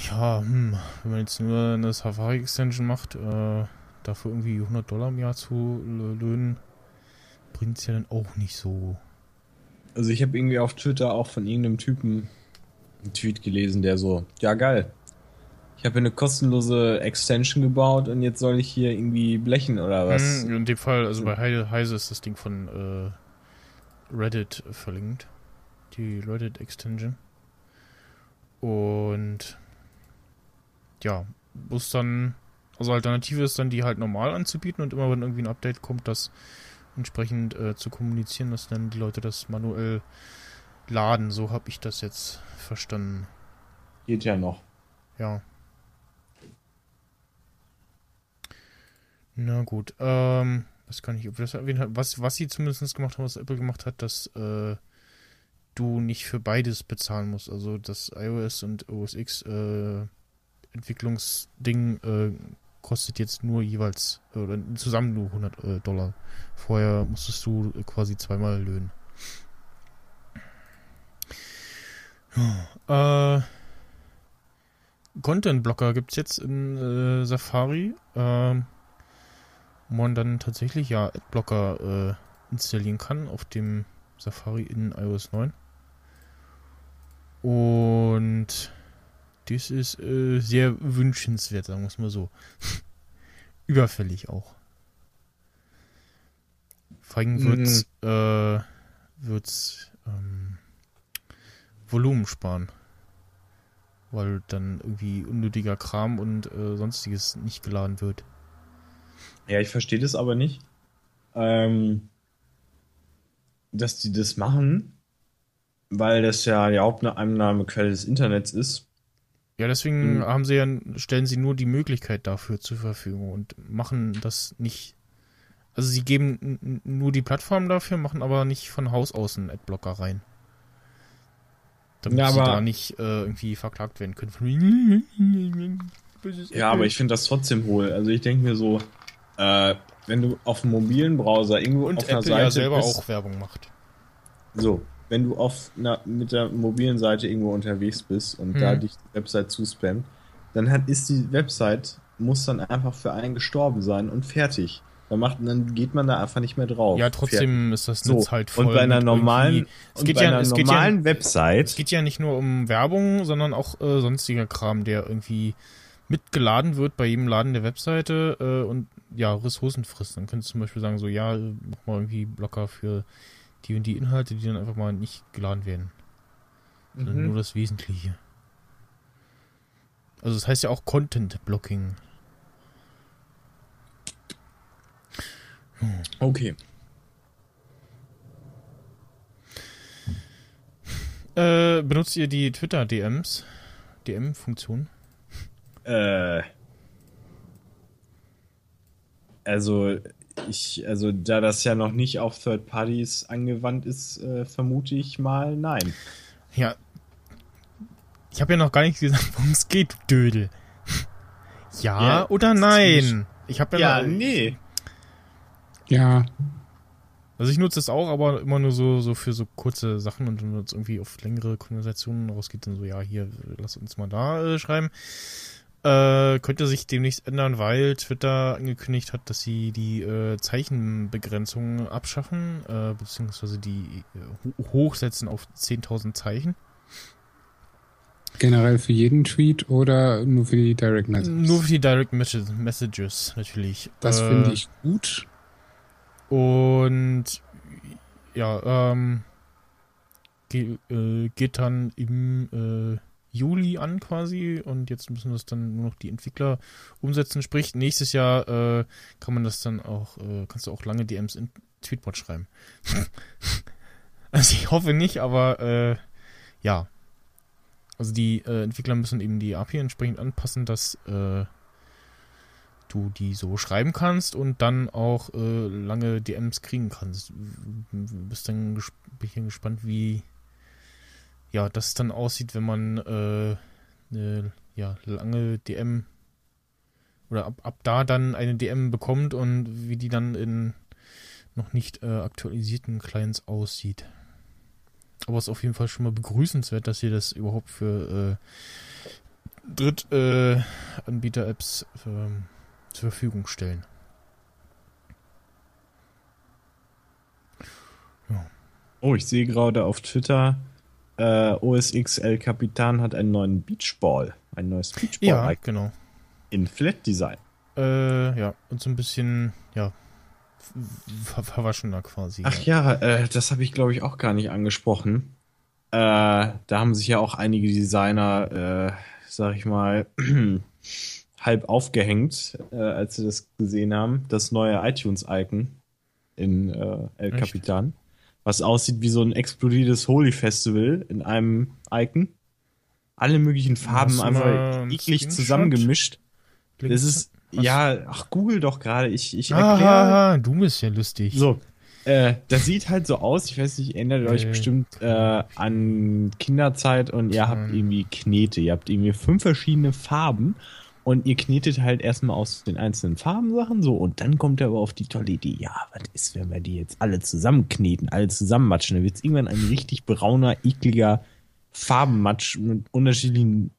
[SPEAKER 2] ja, hm, wenn man jetzt nur eine Safari-Extension macht, äh, dafür irgendwie 100 Dollar im Jahr zu löhnen, bringt es ja dann auch nicht so.
[SPEAKER 3] Also ich habe irgendwie auf Twitter auch von irgendeinem Typen einen Tweet gelesen, der so, ja geil, ich habe eine kostenlose Extension gebaut und jetzt soll ich hier irgendwie blechen oder was?
[SPEAKER 2] Hm, in dem Fall, also bei Heise ist das Ding von äh, Reddit verlinkt, die Reddit-Extension. Und ja, muss dann, also Alternative ist dann, die halt normal anzubieten und immer wenn irgendwie ein Update kommt, das entsprechend äh, zu kommunizieren, dass dann die Leute das manuell laden. So habe ich das jetzt verstanden.
[SPEAKER 3] Geht ja noch.
[SPEAKER 2] Ja. Na gut. Ähm, was kann ich, ob das erwähnt hat, was, was sie zumindest gemacht haben, was Apple gemacht hat, dass äh, du nicht für beides bezahlen musst. Also das iOS und OS X äh, Entwicklungsding äh, kostet jetzt nur jeweils, oder zusammen nur 100 äh, Dollar. Vorher musstest du quasi zweimal löhnen. Ja, äh, Content-Blocker gibt es jetzt in äh, Safari, äh, wo man dann tatsächlich ja Adblocker äh, installieren kann auf dem Safari in iOS 9. Und das ist äh, sehr wünschenswert, sagen wir es mal so. *laughs* Überfällig auch. Vor allem wird's, mhm. äh, wird's ähm, Volumen sparen. Weil dann irgendwie unnötiger Kram und äh, sonstiges nicht geladen wird.
[SPEAKER 3] Ja, ich verstehe das aber nicht. Ähm, dass die das machen, weil das ja die Haupteinnahmequelle des Internets ist
[SPEAKER 2] ja, deswegen mhm. haben sie ja, stellen sie nur die Möglichkeit dafür zur Verfügung und machen das nicht. Also sie geben nur die Plattform dafür, machen aber nicht von Haus aus einen Adblocker rein. Damit ja, sie da nicht äh, irgendwie verklagt werden können.
[SPEAKER 3] ja, aber ich finde das trotzdem hohl. Also ich denke mir so, äh, wenn du auf einem mobilen Browser irgendwo
[SPEAKER 2] und
[SPEAKER 3] auf
[SPEAKER 2] Apple einer Seite ja selber bist, auch Werbung macht.
[SPEAKER 3] So, wenn du auf einer, mit der mobilen Seite irgendwo unterwegs bist und hm. da dich die Website zuspammt, dann hat, ist die Website, muss dann einfach für einen gestorben sein und fertig. Dann, macht, dann geht man da einfach nicht mehr drauf.
[SPEAKER 2] Ja, trotzdem fertig. ist das Netz so. halt voll.
[SPEAKER 3] Und bei einer normalen, es geht
[SPEAKER 2] ja,
[SPEAKER 3] einer
[SPEAKER 2] es
[SPEAKER 3] normalen
[SPEAKER 2] ja,
[SPEAKER 3] Website.
[SPEAKER 2] Es geht ja nicht nur um Werbung, sondern auch äh, sonstiger Kram, der irgendwie mitgeladen wird bei jedem Laden der Webseite äh, und ja, Ressourcen frisst. Dann könntest du zum Beispiel sagen, so, ja, mach mal irgendwie Blocker für die und die Inhalte, die dann einfach mal nicht geladen werden. Sondern mhm. nur das Wesentliche. Also das heißt ja auch Content Blocking.
[SPEAKER 3] Okay.
[SPEAKER 2] Äh, benutzt ihr die Twitter DMs? DM-Funktion?
[SPEAKER 3] Äh. Also, ich, also da das ja noch nicht auf Third Parties angewandt ist, äh, vermute ich mal nein.
[SPEAKER 2] Ja. Ich habe ja noch gar nicht gesagt, worum es geht, du Dödel. Ja, ja oder nein?
[SPEAKER 3] Ich habe ja, ja noch, nee.
[SPEAKER 4] Ja,
[SPEAKER 2] Also ich nutze es auch, aber immer nur so, so für so kurze Sachen und wenn es irgendwie auf längere Konversationen rausgeht, dann so, ja, hier, lass uns mal da äh, schreiben. Äh, könnte sich demnächst ändern, weil Twitter angekündigt hat, dass sie die äh, Zeichenbegrenzung abschaffen, äh, beziehungsweise die äh, ho- hochsetzen auf 10.000 Zeichen.
[SPEAKER 4] generell für jeden Tweet oder nur für die Direct Messages?
[SPEAKER 2] Nur für die Direct Messa- Messages natürlich.
[SPEAKER 4] das
[SPEAKER 2] Äh,
[SPEAKER 4] finde ich gut.
[SPEAKER 2] Und ja, ähm, ge äh, geht dann im äh, Juli an quasi und jetzt müssen das dann nur noch die Entwickler umsetzen. Sprich, nächstes Jahr äh, kann man das dann auch, äh, kannst du auch lange DMs in Tweetbot schreiben. *laughs* also ich hoffe nicht, aber äh, ja. Also die äh, Entwickler müssen eben die API entsprechend anpassen, dass äh, du die so schreiben kannst und dann auch äh, lange DMs kriegen kannst. Bist dann bin ich gespannt, wie ja das dann aussieht, wenn man äh, eine ja, lange DM oder ab, ab da dann eine DM bekommt und wie die dann in noch nicht äh, aktualisierten Clients aussieht. Aber es ist auf jeden Fall schon mal begrüßenswert, dass sie das überhaupt für äh, Drittanbieter-Apps ähm, zur Verfügung stellen.
[SPEAKER 3] Oh, ich sehe gerade auf Twitter, äh, OSX El Capitan hat einen neuen Beachball, ein neues Beachball
[SPEAKER 2] Ja, genau.
[SPEAKER 3] in Flat Design.
[SPEAKER 2] Äh, ja, und so ein bisschen, ja, ver verwaschener quasi.
[SPEAKER 3] Ach ja, äh, das habe ich glaube ich auch gar nicht angesprochen. Äh, da haben sich ja auch einige Designer, äh, sag ich mal, *clears throat* halb aufgehängt, äh, als sie das gesehen haben. Das neue iTunes-Icon in äh, El
[SPEAKER 2] Echt?
[SPEAKER 3] Was aussieht wie so ein explodiertes Holy Festival in einem Icon. Alle möglichen Farben
[SPEAKER 2] Hast
[SPEAKER 3] einfach eklig zusammengemischt. Das ist,
[SPEAKER 2] was-
[SPEAKER 3] ja, ach, google doch gerade. Ich, ich erkläre.
[SPEAKER 2] Ah, du bist ja lustig.
[SPEAKER 3] So, äh, das sieht halt so aus. Ich weiß nicht, erinnert euch
[SPEAKER 2] Äh,
[SPEAKER 3] bestimmt äh, an Kinderzeit und ihr habt irgendwie Knete. Ihr habt irgendwie fünf verschiedene Farben und ihr knetet halt erstmal aus den einzelnen Farbensachen so und dann kommt er aber auf die tolle Idee. Ja, was ist, wenn wir die jetzt alle zusammenkneten, alle zusammenmatschen? Dann wird es irgendwann ein richtig brauner, ekliger Farbenmatsch mit unterschiedlichen,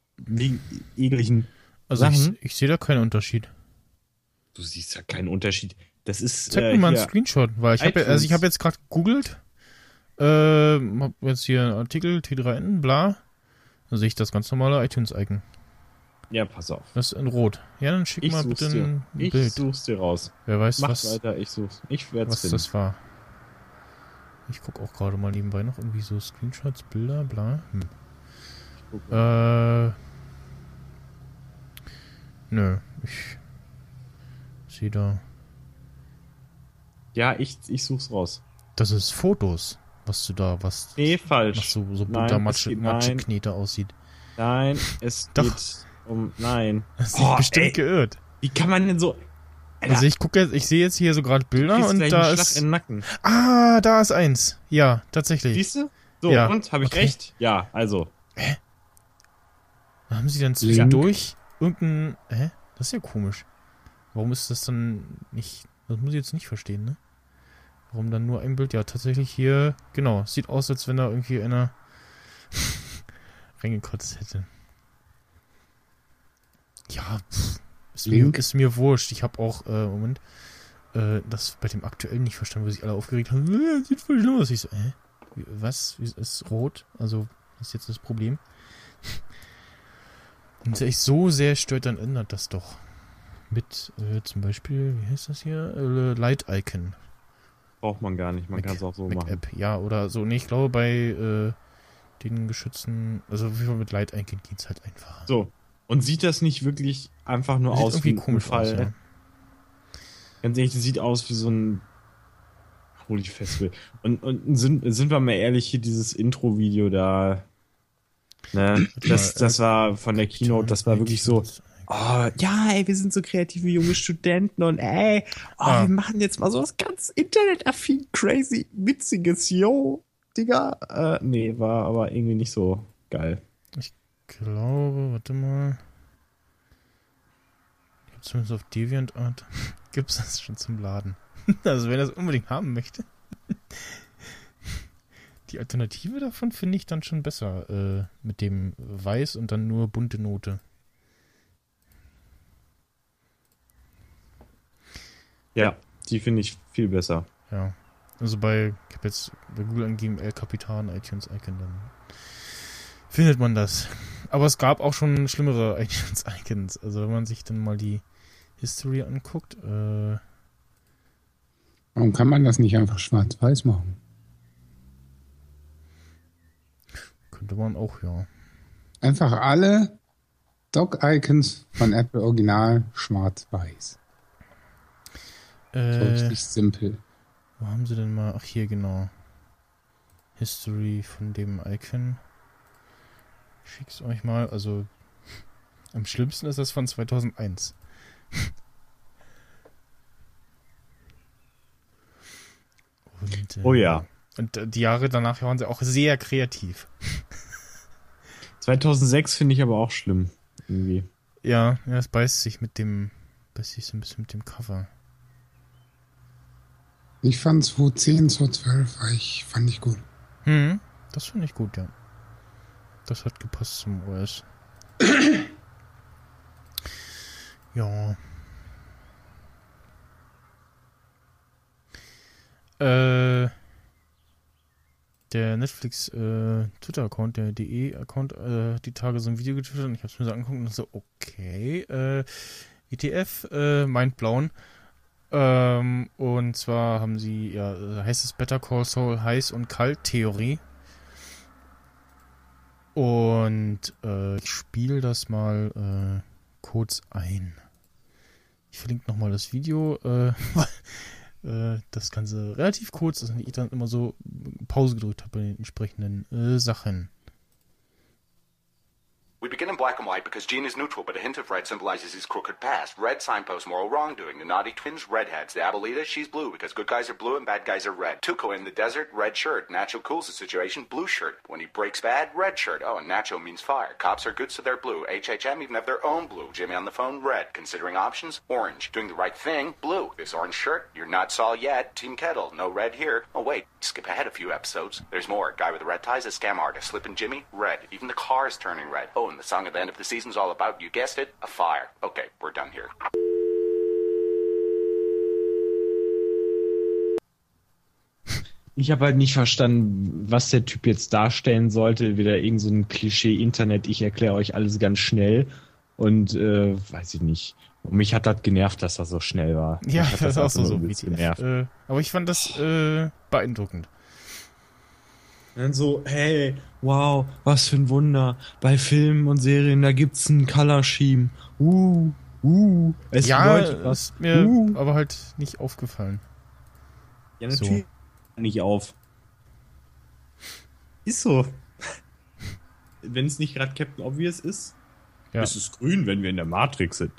[SPEAKER 3] ekligen
[SPEAKER 2] Also ich,
[SPEAKER 3] Sachen.
[SPEAKER 2] ich sehe da keinen Unterschied.
[SPEAKER 3] Du siehst ja keinen Unterschied. Das ist.
[SPEAKER 2] Zeig
[SPEAKER 3] äh,
[SPEAKER 2] mir mal einen Screenshot, weil ich habe ja, also ich habe jetzt gerade gegoogelt, äh, hab jetzt hier einen Artikel, T3N, bla, dann sehe ich das ganz normale iTunes-Icon.
[SPEAKER 3] Ja, pass auf.
[SPEAKER 2] Das ist in Rot. Ja, dann schick
[SPEAKER 3] Ich
[SPEAKER 2] mal bitte
[SPEAKER 3] dir.
[SPEAKER 2] ein
[SPEAKER 3] Ich
[SPEAKER 2] Bild.
[SPEAKER 3] such's dir raus.
[SPEAKER 2] Wer weiß,
[SPEAKER 3] Mach
[SPEAKER 2] was,
[SPEAKER 3] weiter, ich such's. Ich werde es
[SPEAKER 2] was
[SPEAKER 3] finden.
[SPEAKER 2] das war. Ich gucke auch gerade mal nebenbei noch irgendwie so Screenshots, Bilder, bla. Hm.
[SPEAKER 3] guck.
[SPEAKER 2] Äh. Nö, ich sehe da.
[SPEAKER 3] Ja, ich, ich such's raus.
[SPEAKER 2] Das ist Fotos, was du da, was
[SPEAKER 3] Nee,
[SPEAKER 2] was
[SPEAKER 3] falsch.
[SPEAKER 2] so, so
[SPEAKER 3] Nein,
[SPEAKER 2] bunter Matsche. Matscheknete aussieht.
[SPEAKER 3] Nein, es
[SPEAKER 2] Doch.
[SPEAKER 3] geht um. Nein.
[SPEAKER 2] Hast
[SPEAKER 3] Oh,
[SPEAKER 2] dich bestimmt
[SPEAKER 3] ey.
[SPEAKER 2] geirrt.
[SPEAKER 3] Wie kann man denn so. Alter,
[SPEAKER 2] Also ich gucke jetzt, ich sehe jetzt hier so gerade Bilder und da
[SPEAKER 3] Schlag
[SPEAKER 2] ist.
[SPEAKER 3] in den Nacken.
[SPEAKER 2] Ah, da ist eins. Ja, tatsächlich.
[SPEAKER 3] Siehst du? So,
[SPEAKER 2] Ja,
[SPEAKER 3] und? Habe ich
[SPEAKER 2] okay.
[SPEAKER 3] recht? Ja, also.
[SPEAKER 2] Haben sie dann zwischendurch irgendein. Hä? Das ist ja komisch. Warum ist das dann nicht. Das muss ich jetzt nicht verstehen, ne? Warum dann nur ein Bild? Ja, tatsächlich hier. Genau, sieht aus, als wenn da irgendwie einer *laughs* reingekotzt hätte. Ja, ist, mir, ist mir wurscht. Ich habe auch, äh, Moment, äh, das bei dem aktuellen nicht verstanden, wo sich alle aufgeregt haben. Äh, sieht voll schlimm aus. Ich so, hä? Wie- Was? Wie ist rot? Also, was ist jetzt das Problem? *laughs* Wenn es so sehr stört, dann ändert das doch. Mit äh, zum Beispiel, wie heißt das hier? Äh, Light Icon.
[SPEAKER 3] Braucht man gar nicht. Man kann es auch so
[SPEAKER 2] Mac
[SPEAKER 3] machen.
[SPEAKER 2] App. Ja, oder so. Nee, ich glaube bei äh, den geschützten, also Fall mit Light Icon geht's halt einfacher.
[SPEAKER 3] So. Und sieht das nicht wirklich einfach nur
[SPEAKER 2] Sieht
[SPEAKER 3] aus wie ein
[SPEAKER 2] komisch
[SPEAKER 3] Fall?
[SPEAKER 2] aus, ja.
[SPEAKER 3] Ganz ehrlich, das sieht aus wie so ein Holy Festival. Und, und sind, sind wir mal ehrlich, hier dieses Intro-Video da, ne, das,
[SPEAKER 2] mal,
[SPEAKER 3] das war von der Keynote, das war wirklich so, oh, ja, ey, wir sind so kreative junge Studenten und ey, oh,
[SPEAKER 2] Ah.
[SPEAKER 3] wir machen jetzt mal so was ganz internetaffin, crazy, witziges, yo, Digga. Äh, nee, war aber irgendwie nicht so geil.
[SPEAKER 2] Ich glaube, warte mal. Ich habe zumindest auf DeviantArt. *laughs* Gibt's das schon zum Laden? *laughs* Also wenn er es unbedingt haben möchte. *laughs* Die Alternative davon finde ich dann schon besser. Äh, mit dem Weiß und dann nur bunte Note.
[SPEAKER 3] Ja, die finde ich viel besser.
[SPEAKER 2] Ja. Also bei, ich habe jetzt bei Google angegeben, El Capitan, iTunes Icon, dann findet man das. Aber es gab auch schon schlimmere *laughs* iTunes Icons. Also wenn man sich dann mal die History anguckt, äh,
[SPEAKER 4] Warum kann man das nicht einfach schwarz-weiß machen?
[SPEAKER 2] könnte man auch, ja.
[SPEAKER 4] Einfach alle Dock-Icons von Apple Original schwarz-weiß. So
[SPEAKER 2] Äh,
[SPEAKER 4] richtig simpel.
[SPEAKER 2] wo haben sie denn mal? Ach, hier genau. History von dem Icon. Ich schick's euch mal. Also, am schlimmsten ist das von 2001. Und, äh,
[SPEAKER 3] Oh ja.
[SPEAKER 2] Und äh, die Jahre danach waren sie auch sehr kreativ.
[SPEAKER 3] 2006 finde ich aber auch schlimm. Irgendwie.
[SPEAKER 2] Ja, ja, es beißt sich mit dem, beißt sich so ein bisschen mit dem Cover.
[SPEAKER 4] Ich fand 2010, 2012 war ich, fand ich gut.
[SPEAKER 2] Hm, das finde ich gut, ja. Das hat gepasst zum OS. *coughs* ja. Äh, der Netflix äh, Twitter-Account, der DE-Account, äh, die Tage so ein Video getwittert und ich habe es mir so angeguckt und so, okay, äh, ETF, äh, mindblown. Ähm, und zwar haben sie, ja, äh, heißt es Better Call Saul Heiß und Kalt Theorie. Und äh, ich spiele das mal äh, kurz ein. Ich verlinke nochmal das Video, äh, weil *laughs* äh, das Ganze relativ kurz ist und ich dann immer so Pause gedrückt habe bei den entsprechenden äh, Sachen.
[SPEAKER 5] We begin in black and white because Gene is neutral, but a hint of red symbolizes his crooked past. Red signposts moral wrongdoing. The naughty twins, redheads. The Abuelita, she's blue because good guys are blue and bad guys are red. Tuco in the desert, red shirt. Nacho cools the situation, blue shirt. When he breaks bad, red shirt. Oh, and Nacho means fire. Cops are good, so they're blue. HHM even have their own blue. Jimmy on the phone, red. Considering options, orange. Doing the right thing, blue. This orange shirt, you're not Saul yet. Team Kettle, no red here. Oh, wait, skip ahead a few episodes. There's more. Guy with the red ties, a scam artist. Slippin' Jimmy, red. Even the car's turning red. Oh, and the song at the end of the season's all about, you guessed it, a fire. Okay, we're done here.
[SPEAKER 3] Ich habe halt nicht verstanden, was der Typ jetzt darstellen sollte. Wieder irgend so ein Klischee-Internet, ich erkläre euch alles ganz schnell. Und äh, weiß ich nicht. Und mich hat das genervt, dass er so schnell war.
[SPEAKER 2] Ja,
[SPEAKER 3] hat
[SPEAKER 2] das ist auch so, so wie
[SPEAKER 3] übelst genervt.
[SPEAKER 2] äh, Aber ich fand das äh, beeindruckend.
[SPEAKER 3] Dann so, hey, wow, was für ein Wunder. Bei Filmen und Serien, da gibt's einen Color Scheme. Uh, uh. Es
[SPEAKER 2] ja,
[SPEAKER 3] bedeutet was.
[SPEAKER 2] ist mir
[SPEAKER 3] Uh.
[SPEAKER 2] aber halt nicht aufgefallen.
[SPEAKER 3] Ja,
[SPEAKER 2] So.
[SPEAKER 3] natürlich nicht auf. Ist so. *laughs* wenn es nicht gerade Captain Obvious ist,
[SPEAKER 2] Ja.
[SPEAKER 3] ist es grün, wenn wir in der Matrix sind.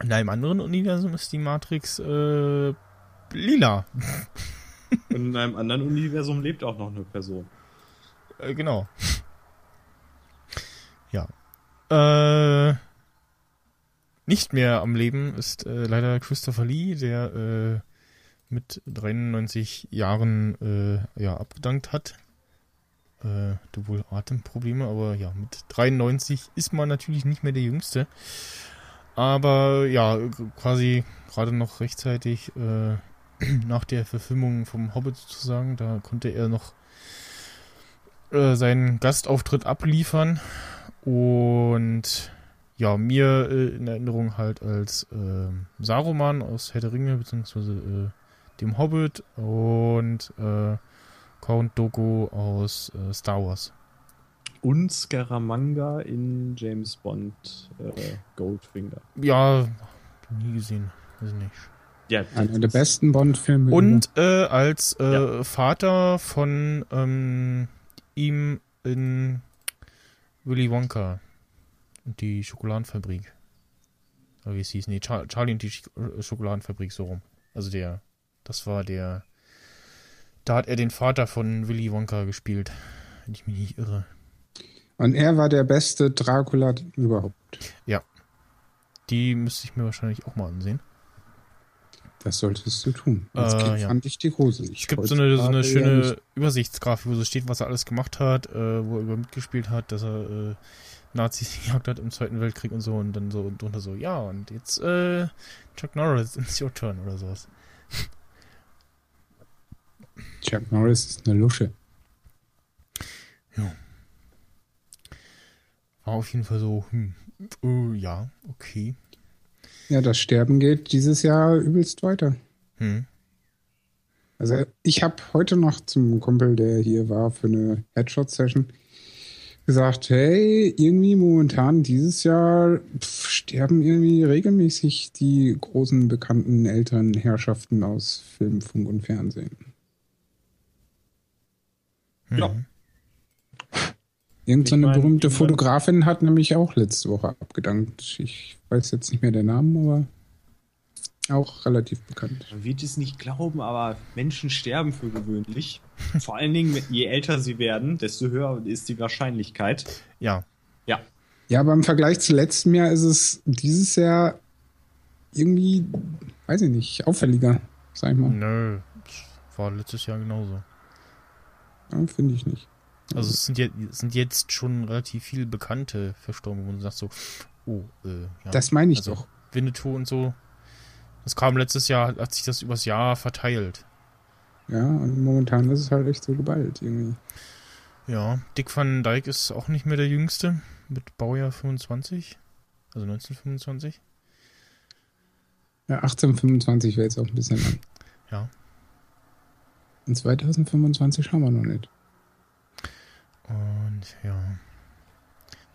[SPEAKER 2] In einem anderen Universum ist die Matrix äh, lila.
[SPEAKER 3] Und in einem anderen Universum lebt auch noch eine Person.
[SPEAKER 2] Äh, genau. Ja. Äh, nicht mehr am Leben ist äh, leider Christopher Lee, der äh, mit 93 Jahren äh, ja, abgedankt hat. Äh, wohl Atemprobleme, aber ja, mit 93 ist man natürlich nicht mehr der Jüngste. Aber ja, quasi gerade noch rechtzeitig äh, *clears throat* nach der Verfilmung vom Hobbit sozusagen, da konnte er noch äh, seinen Gastauftritt abliefern und ja, mir äh, in Erinnerung halt als äh, Saruman aus Herr der Ringe, beziehungsweise äh, dem Hobbit und äh, Count Dooku aus Star Wars.
[SPEAKER 3] Und Scaramanga in James Bond Goldfinger.
[SPEAKER 2] Ja, nie gesehen, weiß nicht.
[SPEAKER 3] Ja,
[SPEAKER 4] Einer der besten Bond-Filme.
[SPEAKER 2] Und äh, als äh, Vater von ähm, ihm in Willy Wonka und die Schokoladenfabrik. Oder wie es hieß, nee, Char Charlie und die Sch äh, Schokoladenfabrik so rum. Also der, das war der, da hat er den Vater von Willy Wonka gespielt, wenn ich mich nicht irre.
[SPEAKER 4] Und er war der beste Dracula überhaupt.
[SPEAKER 2] Ja. Die müsste ich mir wahrscheinlich auch mal ansehen.
[SPEAKER 4] Das solltest du tun. Als
[SPEAKER 2] Äh,
[SPEAKER 4] Kind
[SPEAKER 2] ja.
[SPEAKER 4] fand ich die gruselig.
[SPEAKER 2] Es gibt so eine, so eine schöne
[SPEAKER 4] nicht.
[SPEAKER 2] Übersichtsgrafik, wo so steht, was er alles gemacht hat, äh, wo er über mitgespielt hat, dass er äh, Nazis *laughs* gejagt hat im Zweiten Weltkrieg und so und dann so drunter so, ja, und jetzt äh, Chuck Norris, *laughs* it's your turn oder sowas.
[SPEAKER 4] Chuck Norris ist eine Lusche.
[SPEAKER 2] War auf jeden Fall so, hm, äh, ja, okay.
[SPEAKER 4] Ja, das Sterben geht dieses Jahr übelst weiter.
[SPEAKER 2] Hm.
[SPEAKER 4] Also ich habe heute noch zum Kumpel, der hier war für eine Headshot-Session, gesagt, hey, irgendwie momentan dieses Jahr pf, sterben irgendwie regelmäßig die großen bekannten älteren Herrschaften aus Film, Funk und Fernsehen.
[SPEAKER 2] Hm.
[SPEAKER 3] Ja.
[SPEAKER 4] Irgend so berühmte Fotografin hat nämlich auch letzte Woche abgedankt. Ich weiß jetzt nicht mehr den Namen, aber auch relativ bekannt.
[SPEAKER 3] Man wird es nicht glauben, aber Menschen sterben für gewöhnlich. *laughs* Vor allen Dingen, je älter sie werden, desto höher ist die Wahrscheinlichkeit.
[SPEAKER 2] Ja,
[SPEAKER 3] Ja.
[SPEAKER 4] Ja, aber im Vergleich zu letztem Jahr ist es dieses Jahr irgendwie, weiß ich nicht, auffälliger, sag ich mal.
[SPEAKER 2] nö, das war letztes Jahr genauso.
[SPEAKER 4] Ja, Finde ich nicht.
[SPEAKER 2] Also es sind, jetzt, sind jetzt schon relativ viele Bekannte verstorben, wo du sagst so, oh, äh, ja.
[SPEAKER 4] Das meine ich
[SPEAKER 2] also,
[SPEAKER 4] doch.
[SPEAKER 2] Winnetou und so. Das kam letztes Jahr, hat sich das übers Jahr verteilt.
[SPEAKER 4] Ja, und momentan ist es halt echt so geballt irgendwie.
[SPEAKER 2] Ja, Dick van Dyke ist auch nicht mehr der Jüngste, mit Baujahr 25, also 1925.
[SPEAKER 4] Ja, 1825 wäre jetzt auch ein bisschen lang.
[SPEAKER 2] Ja.
[SPEAKER 4] Und 2025 schauen wir noch nicht.
[SPEAKER 2] Und ja.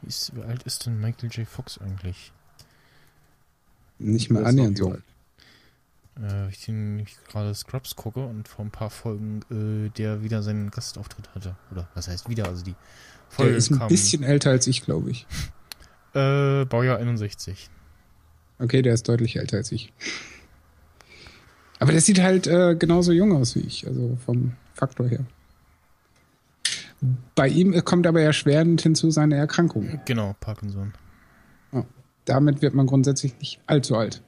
[SPEAKER 2] Wie, ist, wie alt ist denn Michael J. Fox eigentlich?
[SPEAKER 4] Nicht mehr
[SPEAKER 3] Der
[SPEAKER 4] annähernd so alt.
[SPEAKER 2] Äh, ich den gerade Scrubs gucke und vor ein paar Folgen äh, der wieder seinen Gastauftritt hatte. Oder was heißt wieder? Also die
[SPEAKER 4] Der
[SPEAKER 2] Folge
[SPEAKER 4] ist ein
[SPEAKER 2] kam.
[SPEAKER 4] bisschen älter als ich, glaube ich. *laughs*
[SPEAKER 2] Äh, Baujahr 61.
[SPEAKER 4] Okay, der ist deutlich älter als ich. Aber der sieht halt äh, genauso jung aus wie ich, also vom Faktor her. Bei ihm kommt aber erschwerend hinzu seine Erkrankung.
[SPEAKER 2] Genau, Parkinson.
[SPEAKER 4] Damit wird man grundsätzlich nicht allzu alt.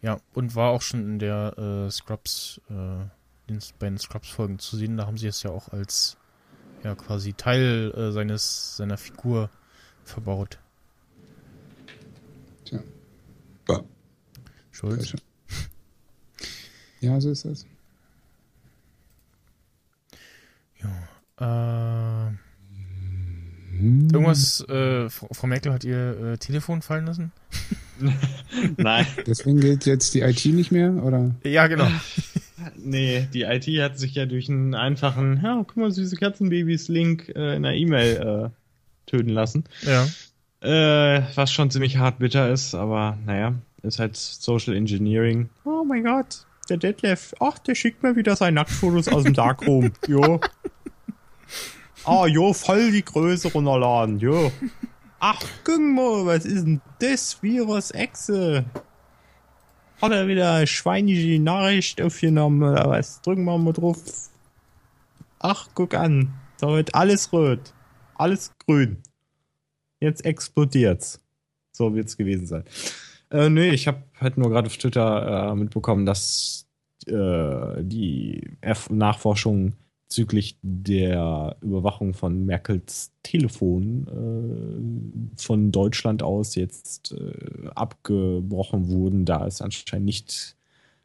[SPEAKER 2] Ja, und war auch schon in der äh, Scrubs, äh, den, bei den Scrubs-Folgen zu sehen. Da haben sie es ja auch als ja quasi Teil äh, seines seiner Figur verbaut.
[SPEAKER 4] Tja.
[SPEAKER 2] Schulz.
[SPEAKER 4] Ja, so ist das.
[SPEAKER 2] Äh, irgendwas, äh, Frau Merkel hat ihr äh, Telefon fallen lassen? *laughs*
[SPEAKER 3] Nein,
[SPEAKER 4] Deswegen gilt jetzt die IT nicht mehr, oder?
[SPEAKER 2] Ja, genau. *laughs*
[SPEAKER 3] nee, die IT hat sich ja durch einen einfachen, ja, guck mal, süße Katzenbabys-Link äh, in der E-Mail äh, töten lassen.
[SPEAKER 2] ja.
[SPEAKER 3] Äh, was schon ziemlich hart bitter ist, aber naja, ist halt Social Engineering. Oh mein Gott, der Detlef, ach, der schickt mir wieder seine Nacktfotos aus dem Darkroom. Jo. *laughs* Ah, jo, voll die Größe runterladen, jo. Ach, guck mal, was ist denn das? Virus Exe. Hat er wieder eine schweinische Nachricht aufgenommen oder was? Drücken wir mal drauf. Ach, guck an. Da wird alles rot. Alles grün. Jetzt explodiert's. So wird's gewesen sein. Äh, nee, ich habe halt nur gerade auf Twitter äh, mitbekommen, dass äh, die Erf Nachforschung bezüglich der Überwachung von Merkels Telefon äh, von Deutschland aus jetzt äh, abgebrochen wurden, da es anscheinend nicht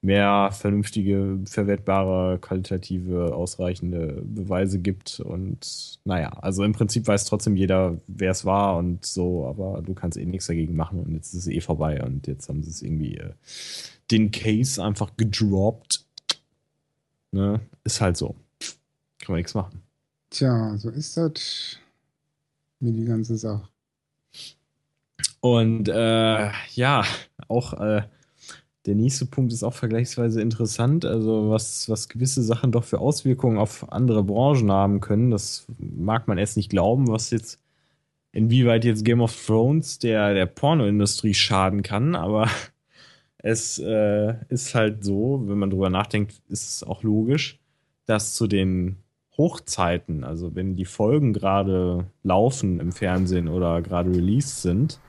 [SPEAKER 3] mehr vernünftige, verwertbare, qualitative, ausreichende Beweise gibt. Und naja, also im Prinzip weiß trotzdem jeder, wer es war und so, aber du kannst eh nichts dagegen machen und jetzt ist es eh vorbei und jetzt haben sie es irgendwie äh, den Case einfach gedroppt. Ne? Ist halt so. Kann man nichts machen.
[SPEAKER 4] Tja, so ist das mit die ganze Sache.
[SPEAKER 3] Und äh, ja, auch äh, der nächste Punkt ist auch vergleichsweise interessant. Also was, was gewisse Sachen doch für Auswirkungen auf andere Branchen haben können, das mag man erst nicht glauben, was jetzt inwieweit jetzt Game of Thrones der, der Pornoindustrie schaden kann, aber *laughs* es äh, ist halt so, wenn man drüber nachdenkt, ist es auch logisch, dass zu den Hochzeiten, also wenn die Folgen gerade laufen im Fernsehen oder gerade released sind,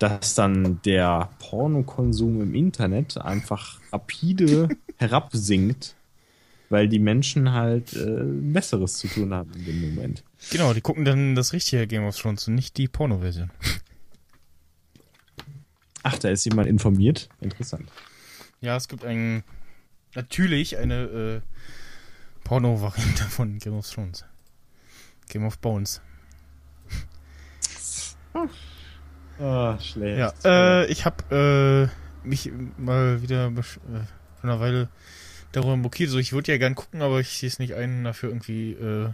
[SPEAKER 3] dass dann der Pornokonsum im Internet einfach rapide *laughs* herabsinkt, weil die Menschen halt äh, Besseres zu tun haben in dem Moment.
[SPEAKER 2] Genau, die gucken dann das richtige Game of Thrones und nicht die Porno-Version.
[SPEAKER 3] Ach, da ist jemand informiert. Interessant.
[SPEAKER 2] Ja, es gibt ein natürlich eine äh, Porno-Variante von Game of Thrones. Game of Bones.
[SPEAKER 3] Ah, schlecht.
[SPEAKER 2] Ja, äh, ich habe äh, mich mal wieder äh, vor einer Weile darüber blockiert. So, ich würde ja gern gucken, aber ich sehe es nicht ein, dafür irgendwie äh,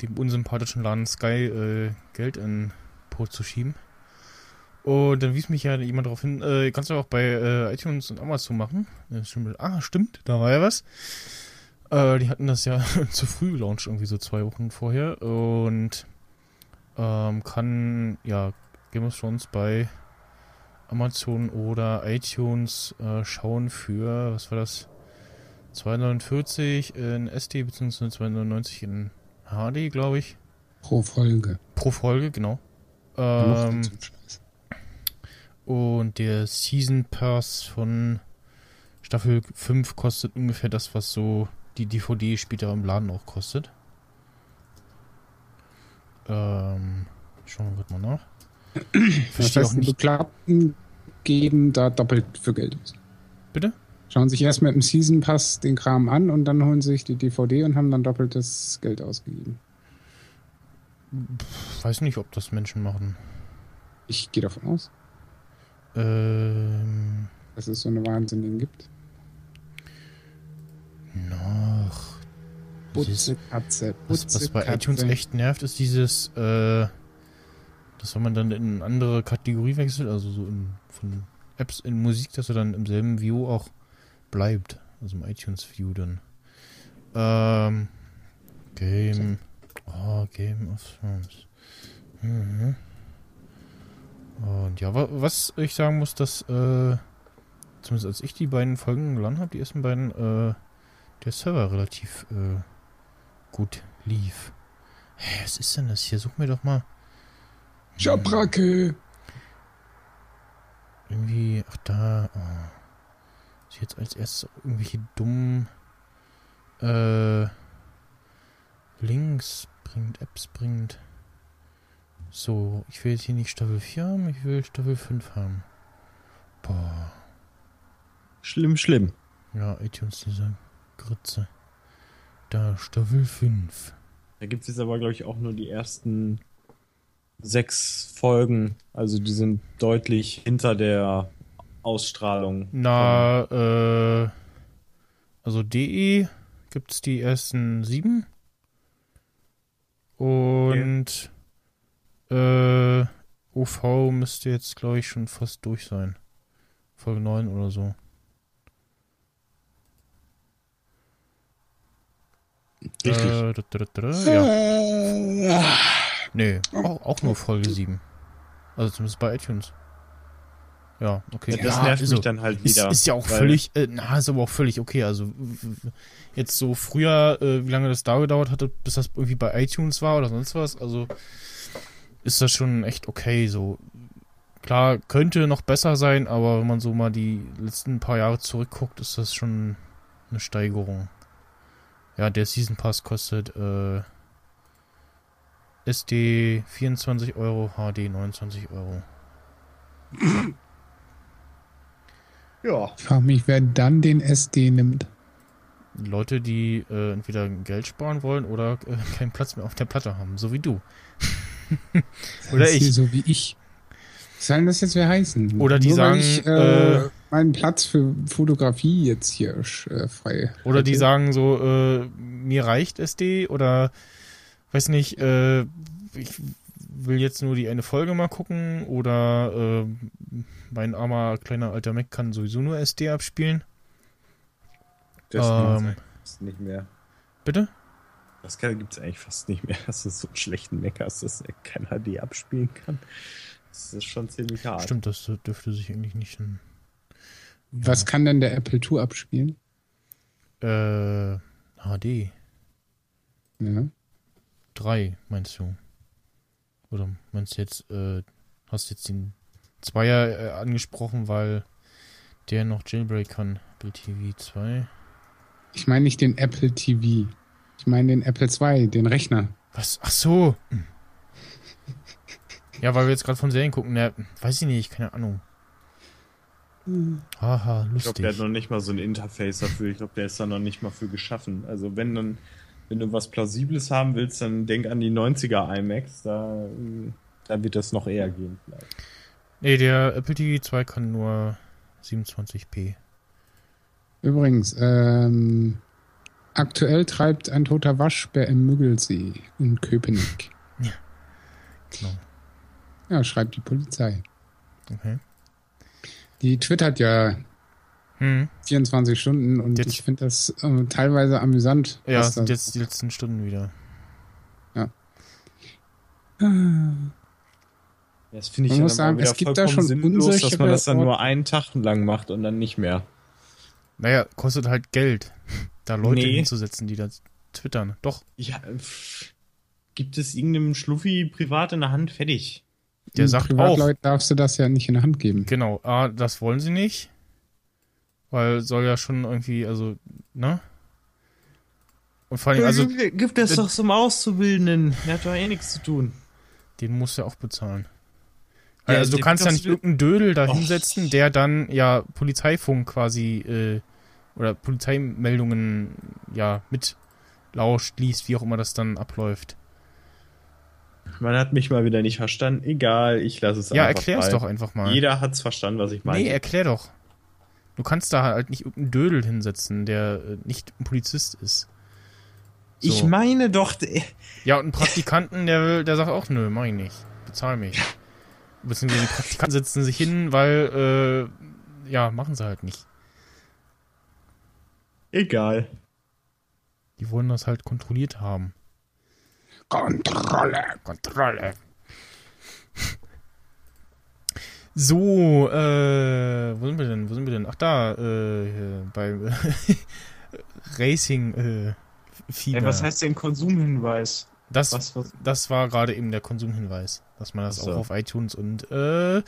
[SPEAKER 2] dem unsympathischen Laden Sky äh, Geld in Po zu schieben. Und dann wies mich ja jemand darauf hin, äh, kannst du auch bei äh, iTunes und Amazon machen. Stimmt. Ah, stimmt, da war ja was. Äh, die hatten das ja *laughs* zu früh gelauncht, irgendwie so zwei Wochen vorher. Und ähm, kann ja Game of Thrones bei Amazon oder iTunes äh, schauen für, was war das? 2,49 in SD bzw. 2,99 in HD, glaube ich.
[SPEAKER 4] Pro Folge.
[SPEAKER 2] Pro Folge, genau. Ähm, und der Season Pass von Staffel 5 kostet ungefähr das, was so die DVD später im Laden auch kostet. Ähm, schauen wir mal nach. *clears throat*
[SPEAKER 4] Das
[SPEAKER 2] auch
[SPEAKER 4] heißt, die
[SPEAKER 2] nicht.
[SPEAKER 4] Bekloppten geben da doppelt für Geld aus.
[SPEAKER 2] Bitte?
[SPEAKER 4] Schauen sich erst mit dem Season Pass den Kram an und dann holen sie sich die DVD und haben dann doppeltes Geld ausgegeben.
[SPEAKER 2] Weiß nicht, ob das Menschen machen.
[SPEAKER 4] Ich gehe davon aus,
[SPEAKER 2] Ähm,
[SPEAKER 4] dass es so eine Wahnsinnigen gibt.
[SPEAKER 2] Noch.
[SPEAKER 4] Putze Katze,
[SPEAKER 2] Was,
[SPEAKER 4] Putze
[SPEAKER 2] was bei
[SPEAKER 4] Katze.
[SPEAKER 2] iTunes echt nervt, ist dieses, äh, dass wenn man dann in eine andere Kategorie wechselt, also so in, von Apps in Musik, dass er dann im selben View auch bleibt. Also im iTunes View dann. Ähm, Game. Oh, Game of Thrones. Mhm. Und ja, wa was ich sagen muss, dass, äh, zumindest als ich die beiden Folgen geladen habe, die ersten beiden, äh, der Server relativ, äh, gut lief. Hä, was ist denn das hier? Such mir doch mal
[SPEAKER 4] Schabracke!
[SPEAKER 2] irgendwie. Ach, da. Oh. Ich jetzt als erstes irgendwelche dummen äh, Links bringt, Apps bringt. So, ich will jetzt hier nicht Staffel 4 haben, ich will Staffel 5 haben. Boah.
[SPEAKER 3] Schlimm, schlimm.
[SPEAKER 2] Ja, iTunes, diese Grütze. Da, Staffel 5.
[SPEAKER 3] Da gibt es jetzt aber, glaube ich, auch nur die ersten sechs Folgen. Also die sind deutlich hinter der Ausstrahlung.
[SPEAKER 2] Na, äh, also DE gibt's die ersten sieben. Und äh, OV müsste jetzt, glaube ich, schon fast durch sein. Folge 9 oder so.
[SPEAKER 3] Richtig.
[SPEAKER 2] Äh, da, ja. Nee, auch, auch nur Folge 7. Also zumindest bei iTunes. Ja, okay.
[SPEAKER 3] Ja, das
[SPEAKER 2] Ja,
[SPEAKER 3] nervt
[SPEAKER 2] also,
[SPEAKER 3] mich dann halt
[SPEAKER 2] ist,
[SPEAKER 3] wieder.
[SPEAKER 2] ist ja auch völlig, äh, na, ist aber auch völlig okay. Also jetzt so früher, äh, wie lange das da gedauert hatte, bis das irgendwie bei iTunes war oder sonst was, also ist das schon echt okay. So klar könnte noch besser sein, aber wenn man so mal die letzten paar Jahre zurückguckt, ist das schon eine Steigerung. Ja, der Season Pass kostet äh, SD 24 Euro, HD 29 Euro. *clears throat*
[SPEAKER 3] Ja.
[SPEAKER 4] Ich frage mich, wer dann den SD nimmt.
[SPEAKER 2] Leute, die äh, entweder Geld sparen wollen oder äh, *laughs* keinen Platz mehr auf der Platte haben, so wie du. Oder ich.
[SPEAKER 4] So wie ich. Was soll denn das jetzt wer heißen?
[SPEAKER 2] Oder die
[SPEAKER 4] Nur
[SPEAKER 2] sagen,
[SPEAKER 4] ich, äh,
[SPEAKER 2] äh,
[SPEAKER 4] meinen Platz für Fotografie jetzt hier äh, frei.
[SPEAKER 2] Oder die sagen so, äh, mir reicht SD oder weiß nicht, äh, ich will jetzt nur die eine Folge mal gucken oder äh, mein armer kleiner alter Mac kann sowieso nur SD abspielen.
[SPEAKER 3] Das
[SPEAKER 2] Ähm.
[SPEAKER 3] fast nicht mehr.
[SPEAKER 2] Bitte?
[SPEAKER 3] Das gibt es eigentlich fast nicht mehr, dass du so einen schlechten Mac hast, dass er kein HD abspielen kann. Das ist schon ziemlich hart.
[SPEAKER 2] Stimmt, das dürfte sich eigentlich nicht in
[SPEAKER 4] Was kann denn der Apple II abspielen?
[SPEAKER 2] äh, HD
[SPEAKER 4] Ja.
[SPEAKER 2] 3, meinst du? Oder meinst du jetzt, äh, hast jetzt den Zweier äh, angesprochen, weil der noch Jailbreak kann. Apple TV 2.
[SPEAKER 4] Ich meine nicht den Apple TV. Ich meine den Apple II, den Rechner.
[SPEAKER 2] Was? Ach so. Hm. Ja, weil wir jetzt gerade von Serien gucken. Ja, weiß ich nicht, keine Ahnung. Haha,
[SPEAKER 3] Ich glaube, der hat
[SPEAKER 2] lustig.
[SPEAKER 3] noch nicht mal so ein Interface dafür. Ich glaube, der ist da noch nicht mal für geschaffen. Also wenn dann, wenn du was Plausibles haben willst, dann denk an die 90er iMacs. Da, da wird das noch eher gehen. Vielleicht.
[SPEAKER 2] Nee, der Apple TV 2 kann nur 27p.
[SPEAKER 4] Übrigens, ähm, aktuell treibt ein toter Waschbär im Müggelsee in Köpenick. *laughs*
[SPEAKER 2] Genau.
[SPEAKER 4] Ja, schreibt die Polizei.
[SPEAKER 2] Okay.
[SPEAKER 4] Die twittert ja
[SPEAKER 2] Hm.
[SPEAKER 4] 24 Stunden und
[SPEAKER 2] Jetzt-
[SPEAKER 4] ich finde das äh, teilweise amüsant.
[SPEAKER 2] Ja,
[SPEAKER 4] was
[SPEAKER 2] sind jetzt die letzten Stunden wieder.
[SPEAKER 3] Das finde ich
[SPEAKER 4] Man
[SPEAKER 3] ja
[SPEAKER 4] muss sagen, es gibt da schon
[SPEAKER 3] sinnlos, dass man
[SPEAKER 4] unsichere
[SPEAKER 3] das dann nur einen Tag lang macht und dann nicht mehr.
[SPEAKER 2] Naja, kostet halt Geld, *laughs* da Leute
[SPEAKER 3] Nee.
[SPEAKER 2] hinzusetzen, die da twittern. Doch,
[SPEAKER 3] Ja, pff, gibt es irgendeinem Schluffi privat in der Hand? Fertig.
[SPEAKER 2] Der
[SPEAKER 4] Den
[SPEAKER 2] sagt auch,
[SPEAKER 4] darfst du das ja nicht in der Hand geben.
[SPEAKER 2] genau, ah, das wollen sie nicht. Weil soll ja schon irgendwie, also, ne? Und vor allem, also,
[SPEAKER 3] gibt das doch zum Auszubildenden. Der hat doch eh nichts zu tun.
[SPEAKER 2] den musst du ja auch bezahlen.
[SPEAKER 3] Ja,
[SPEAKER 2] also, du kannst ja nicht irgendeinen Dödel da hinsetzen, der dann ja Polizeifunk quasi, äh, oder Polizeimeldungen, ja, mitlauscht, liest, wie auch immer das dann abläuft.
[SPEAKER 3] Man hat mich mal wieder nicht verstanden. Egal, ich lasse es
[SPEAKER 2] Ja,
[SPEAKER 3] einfach
[SPEAKER 2] erklär's
[SPEAKER 3] frei.
[SPEAKER 2] doch einfach mal.
[SPEAKER 3] Jeder hat's verstanden, was ich meine.
[SPEAKER 2] Nee, erklär doch. Du kannst da halt nicht irgendeinen Dödel hinsetzen, der äh, nicht ein Polizist ist. So.
[SPEAKER 3] Ich meine doch,
[SPEAKER 2] Ja, und einen Praktikanten, der will, der sagt auch, nö, mach ich nicht. Bezahl mich. Beziehungsweise die Praktikanten setzen sich hin, weil, äh, ja, machen sie halt nicht.
[SPEAKER 3] egal.
[SPEAKER 2] Die wollen das halt kontrolliert haben.
[SPEAKER 4] Kontrolle.
[SPEAKER 2] Kontrolle. So, äh, wo sind wir denn? Wo sind wir denn? Ach da, äh, bei *laughs* Racing äh, Fieber.
[SPEAKER 6] Ey, was heißt denn Konsumhinweis?
[SPEAKER 2] das,
[SPEAKER 6] Was, was?
[SPEAKER 2] das war gerade eben der Konsumhinweis, dass man das
[SPEAKER 3] Ach so.
[SPEAKER 2] auch auf iTunes und äh,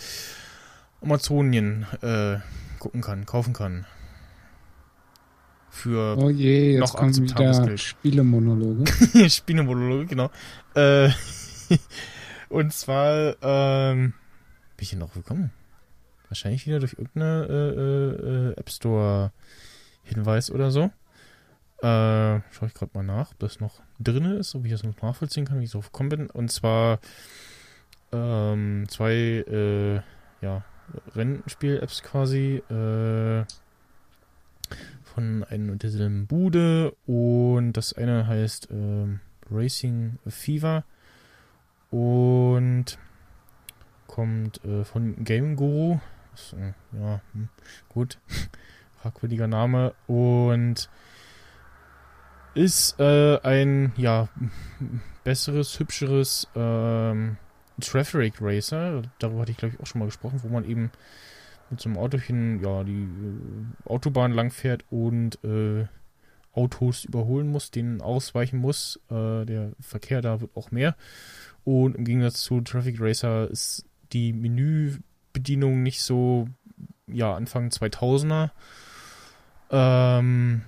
[SPEAKER 2] Amazonien äh, gucken kann, kaufen kann. Für
[SPEAKER 4] Oh je, jetzt
[SPEAKER 2] Noch akzeptables Geld.
[SPEAKER 4] Spielemonologe. *laughs*
[SPEAKER 2] Spielemonologe, genau. Äh, *laughs* und zwar, ähm, bin ich hier noch gekommen? Wahrscheinlich wieder durch irgendeine äh, äh, App Store Hinweis oder so. Äh, schau ich gerade mal nach, ob das noch drin ist, ob ich das noch nachvollziehen kann, wie ich so gekommen bin. Und zwar ähm, zwei äh, ja, Rennspiel-Apps quasi äh, von einem und derselben Bude und das eine heißt ähm, Racing Fever und kommt äh, von Game Guru. Ist, äh, ja, hm, gut. *laughs* Fragwürdiger Name und ist äh, ein ja besseres, hübscheres ähm, Traffic Racer. Darüber hatte ich glaube ich auch schon mal gesprochen, wo man eben mit so einem Autochen ja die äh, Autobahn lang fährt und äh, Autos überholen muss, denen ausweichen muss. Äh, der Verkehr da wird auch mehr. Und im Gegensatz zu Traffic Racer ist die Menübedienung nicht so, ja, Anfang 2000er. Ähm,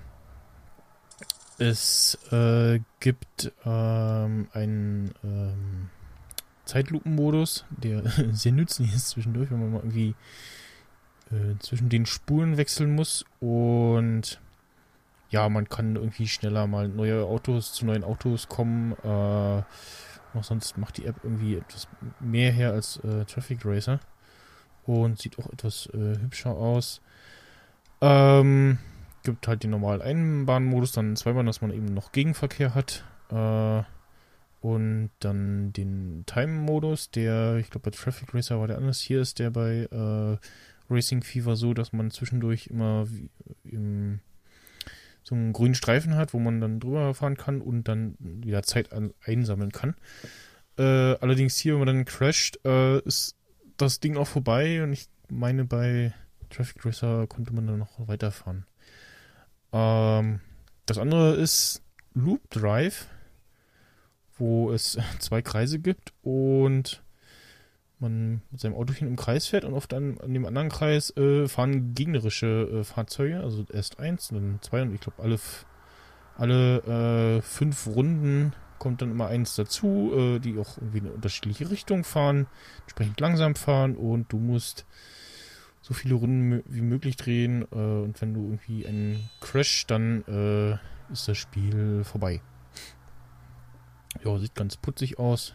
[SPEAKER 2] es äh, gibt ähm, einen ähm, Zeitlupenmodus, der *laughs* sehr nützlich ist zwischendurch, wenn man mal irgendwie äh, zwischen den Spuren wechseln muss und ja, man kann irgendwie schneller mal neue Autos zu neuen Autos kommen. Äh, noch sonst macht die App irgendwie etwas mehr her als äh, Traffic Racer und sieht auch etwas äh, hübscher aus. Ähm, gibt halt den normalen Einbahnmodus, dann zweimal, dass man eben noch Gegenverkehr hat. Äh, und dann den Time-Modus, der, ich glaube, bei Traffic Racer war der anders. Hier ist der bei äh, Racing Fever so, dass man zwischendurch immer im, so einen grünen Streifen hat, wo man dann drüber fahren kann und dann wieder Zeit an, einsammeln kann. Äh, allerdings hier, wenn man dann crasht, äh, ist das Ding auch vorbei und ich meine, bei Traffic Racer konnte man dann noch weiterfahren. Ähm, das andere ist Loop Drive, wo es *laughs* zwei Kreise gibt und man mit seinem Autochen im Kreis fährt und oft an, an dem anderen Kreis äh, fahren gegnerische äh, Fahrzeuge, also erst eins, dann zwei und ich glaube alle, alle äh, fünf Runden kommt dann immer eins dazu, äh, die auch irgendwie in eine unterschiedliche Richtung fahren, entsprechend langsam fahren und du musst so viele Runden wie möglich drehen äh, und wenn du irgendwie einen Crash, dann äh, ist das Spiel vorbei. Ja, sieht ganz putzig aus.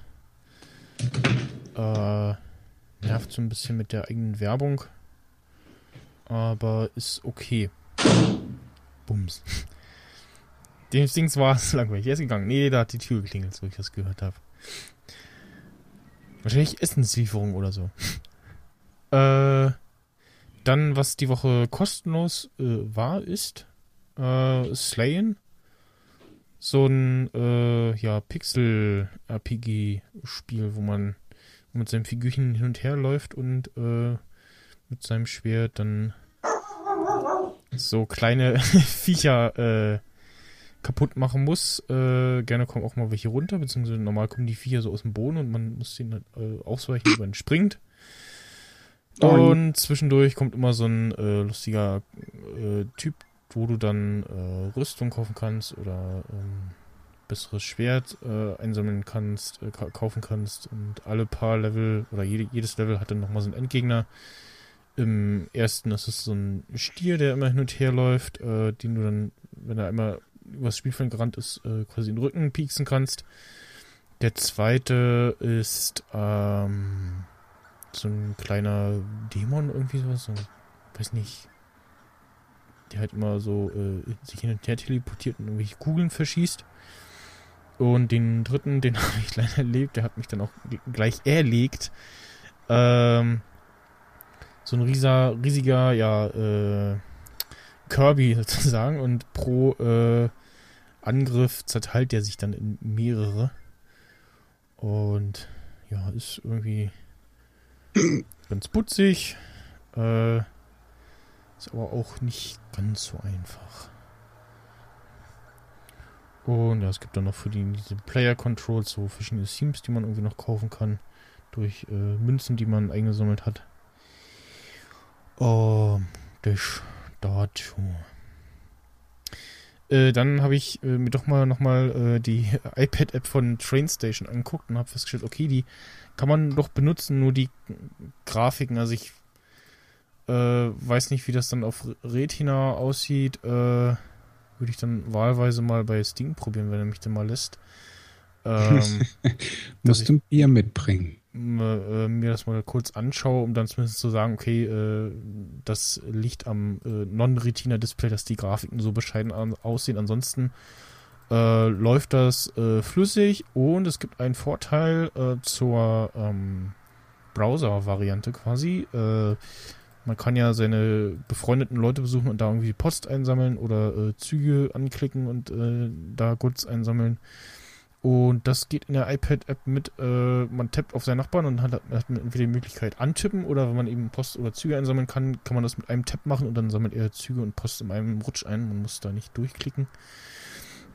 [SPEAKER 2] Äh, nervt so ein bisschen mit der eigenen Werbung. Aber ist okay. Bums. *laughs* Dem Dings war es *laughs* langweilig. Er ist gegangen. Nee, da hat die Tür geklingelt, so ich das gehört habe. Wahrscheinlich Essenslieferung oder so. *laughs* äh, dann, was die Woche kostenlos äh, war, ist äh, Slayen. So ein äh, ja, Pixel-RPG-Spiel, wo man mit seinem Figürchen hin und her läuft und äh, mit seinem Schwert dann so kleine *laughs* Viecher äh, kaputt machen muss. Äh, gerne kommen auch mal welche runter, beziehungsweise normal kommen die Viecher so aus dem Boden und man muss halt, äh, ausweichen, wenn man springt. Und zwischendurch kommt immer so ein äh, lustiger äh, Typ, wo du dann äh, Rüstung kaufen kannst oder ähm, besseres Schwert äh, einsammeln kannst, äh, ka kaufen kannst und alle paar Level oder jede, jedes Level hat dann nochmal so einen Endgegner. Im ersten ist es so ein Stier, der immer hin und her läuft, äh, den du dann, wenn er einmal übers Spielfeld gerannt ist, äh, quasi in den Rücken pieksen kannst. Der zweite ist ähm, so ein kleiner Dämon, irgendwie sowas, so, weiß nicht, der halt immer so äh, sich hin und her teleportiert und irgendwelche Kugeln verschießt. Und den dritten, den *laughs* habe ich leider erlebt, der hat mich dann auch gleich erlegt. Ähm, so ein rieser, riesiger, ja, äh, Kirby *laughs* sozusagen und pro äh, Angriff zerteilt der sich dann in mehrere. Und ja, ist irgendwie *clears throat* ganz putzig. Äh, ist aber auch nicht ganz so einfach. Und ja, es gibt dann noch für die diese Player Controls so verschiedene Themes, die man irgendwie noch kaufen kann. Durch äh, Münzen, die man eingesammelt hat. Oh, das dazu. Äh, dann habe ich äh, mir doch mal nochmal äh, die *laughs* iPad-App von Trainstation angeguckt und habe festgestellt, okay, die kann man doch benutzen, nur die Grafiken. Also ich äh, weiß nicht, wie das dann auf Retina aussieht. Äh, würde ich dann wahlweise mal bei Steam probieren, wenn er mich dann mal lässt. Ähm, *laughs*
[SPEAKER 4] Musst du ein Bier mitbringen.
[SPEAKER 2] äh, mir das mal kurz anschaue, um dann zumindest zu sagen, okay, äh, das liegt am äh, Non-Retina-Display, dass die Grafiken so bescheiden an, aussehen. Ansonsten läuft das flüssig und es gibt einen Vorteil zur ähm, Browser-Variante quasi. Man kann ja seine befreundeten Leute besuchen und da irgendwie Post einsammeln oder äh, Züge anklicken und äh, da Goods einsammeln. Und das geht in der iPad-App mit, äh, man tappt auf seinen Nachbarn und hat, hat entweder die Möglichkeit antippen oder wenn man eben Post oder Züge einsammeln kann, kann man das mit einem Tap machen und dann sammelt er Züge und Post in einem Rutsch ein. Man muss da nicht durchklicken.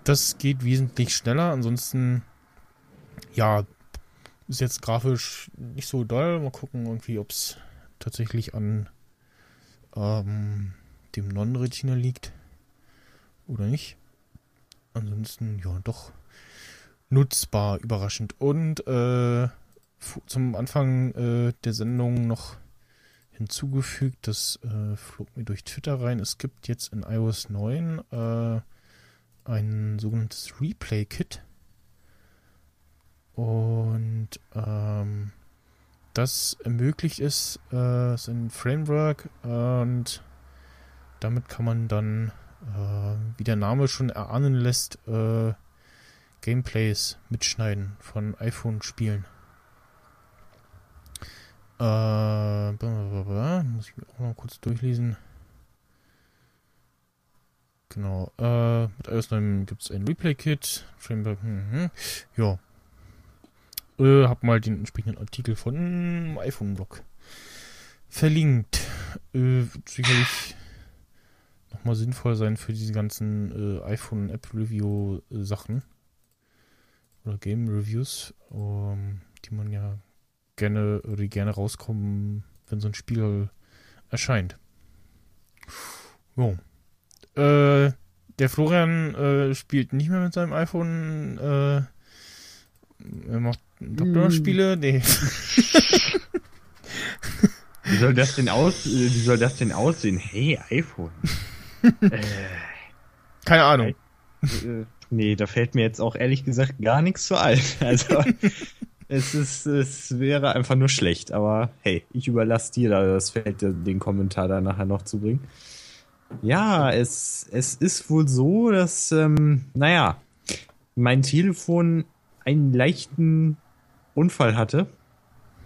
[SPEAKER 2] Das geht wesentlich schneller. Ansonsten, ja, ist jetzt grafisch nicht so doll. Mal gucken, irgendwie, ob es tatsächlich an ähm, dem Non-Retina liegt oder nicht. Ansonsten, ja, doch nutzbar, überraschend. Und äh, zum Anfang äh, der Sendung noch hinzugefügt, das äh, flog mir durch Twitter rein. Es gibt jetzt in iOS 9 äh, ein sogenanntes Replay-Kit. Und ähm, das ermöglicht es, äh, ist ein Framework und damit kann man dann, äh, wie der Name schon erahnen lässt, äh, Gameplays mitschneiden von iPhone-Spielen. Äh, muss ich auch noch kurz durchlesen. Genau, äh, mit iOS 9 gibt es ein Replay-Kit, Framework, hm. ja. Äh, hab mal den entsprechenden Artikel von iPhone-Blog verlinkt. Äh, sicherlich nochmal sinnvoll sein für diese ganzen äh, iPhone-App-Review-Sachen oder Game-Reviews, ähm, die man ja gerne, die gerne rauskommen, wenn so ein Spiel erscheint. Jo. Äh, der Florian äh, spielt nicht mehr mit seinem iPhone. Äh, er macht Doktorspiele. Nee. *laughs*
[SPEAKER 3] Wie soll das denn aus, äh, wie soll das denn aussehen? Hey, iPhone. *laughs*
[SPEAKER 2] Keine Ahnung.
[SPEAKER 3] Äh, nee, da fällt mir jetzt auch ehrlich gesagt gar nichts zu ein. *laughs* Also, es ist, es wäre einfach nur schlecht. Aber hey, ich überlasse dir da das Feld, den Kommentar da nachher noch zu bringen. Ja, es, es ist wohl so, dass, ähm, naja, mein Telefon einen leichten Unfall hatte.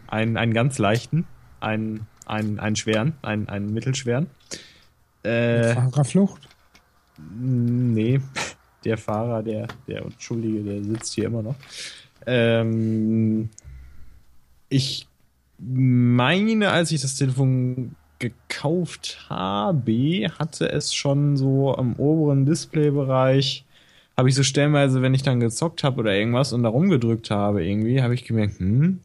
[SPEAKER 3] Einen, einen ganz leichten. Einen, einen, einen schweren, einen, einen mittelschweren. Äh,
[SPEAKER 4] Fahrerflucht?
[SPEAKER 3] Nee, *laughs* der Fahrer, der, der Entschuldige, der sitzt hier immer noch. Ähm, ich meine, als ich das Telefon gekauft habe, hatte es schon so am oberen Displaybereich, habe ich so stellenweise, wenn ich dann gezockt habe oder irgendwas und da rumgedrückt habe irgendwie, habe ich gemerkt, hm,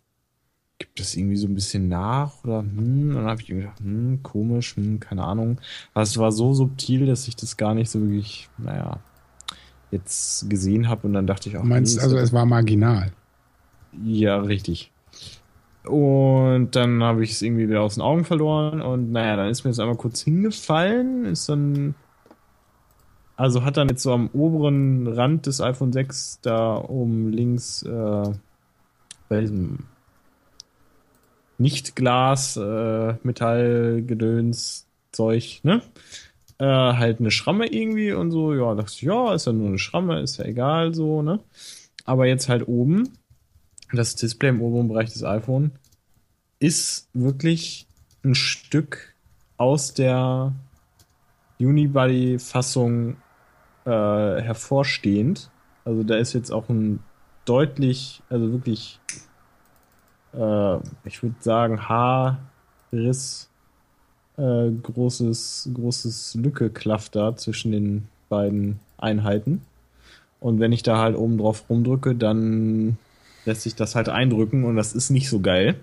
[SPEAKER 3] gibt das irgendwie so ein bisschen nach oder hm, und dann habe ich irgendwie gedacht, hm, komisch, hm, keine Ahnung. Aber es war so subtil, dass ich das gar nicht so wirklich, naja, jetzt gesehen habe und dann dachte ich auch,
[SPEAKER 4] Du meinst
[SPEAKER 3] nee,
[SPEAKER 4] also, es war marginal.
[SPEAKER 3] ja, richtig. Und dann habe ich es irgendwie wieder aus den Augen verloren und naja, dann ist mir das einmal kurz hingefallen, ist dann, also hat dann jetzt so am oberen Rand des iPhone 6 da oben links äh, bei diesem Nicht-Glas, äh, ne? Äh, halt eine Schramme irgendwie und so, ja, dachte ich, ja, ist ja nur eine Schramme, ist ja egal so, ne? Aber jetzt halt oben, das Display im oberen Bereich des iPhone ist wirklich ein Stück aus der Unibody-Fassung äh, hervorstehend. Also da ist jetzt auch ein deutlich, also wirklich, äh, ich würde sagen, Haarriss, äh, großes, großes Lücke klafft da zwischen den beiden Einheiten. Und wenn ich da halt oben drauf rumdrücke, dann lässt sich das halt eindrücken und das ist nicht so geil.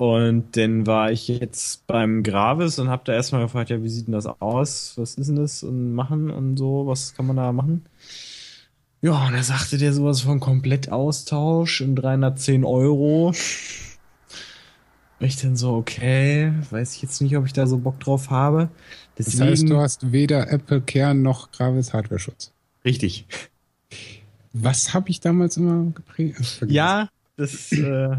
[SPEAKER 3] Und dann war ich jetzt beim Gravis und habe da erstmal gefragt, ja, wie sieht denn das aus? Was ist denn das und machen und so? Was kann man da machen? Ja, und da sagte der sowas von Komplettaustausch in 310 Euro. Und ich dann so, okay, weiß ich jetzt nicht, ob ich da so Bock drauf habe.
[SPEAKER 4] Das
[SPEAKER 3] Deswegen,
[SPEAKER 4] heißt, du hast weder Apple Care noch Gravis Hardware-Schutz.
[SPEAKER 3] richtig.
[SPEAKER 4] Was habe ich damals immer geprägt? Vergessen.
[SPEAKER 3] Ja, das, äh,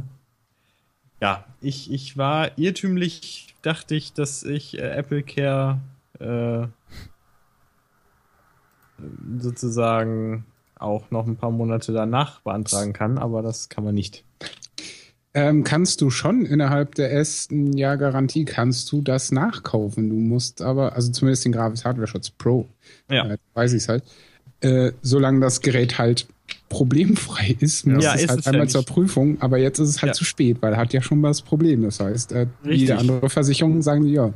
[SPEAKER 3] ja, ich, ich war irrtümlich, dachte ich, dass ich äh, Apple Care äh, sozusagen auch noch ein paar Monate danach beantragen kann, aber das kann man nicht.
[SPEAKER 4] Ähm, kannst du schon innerhalb der ersten Jahr Garantie kannst du das nachkaufen. Du musst aber, also zumindest den Gravis Hardware Schutz Pro,
[SPEAKER 3] Ja.
[SPEAKER 4] äh, weiß ich halt, äh, solange das Gerät halt problemfrei ist, muss
[SPEAKER 3] Ja,
[SPEAKER 4] es
[SPEAKER 3] ist
[SPEAKER 4] halt
[SPEAKER 3] es ja
[SPEAKER 4] einmal
[SPEAKER 3] nicht.
[SPEAKER 4] zur Prüfung, aber jetzt ist es halt
[SPEAKER 3] Ja.
[SPEAKER 4] zu spät, weil er hat ja schon das Problem. Das heißt, äh, jede andere Versicherung sagen die, ja,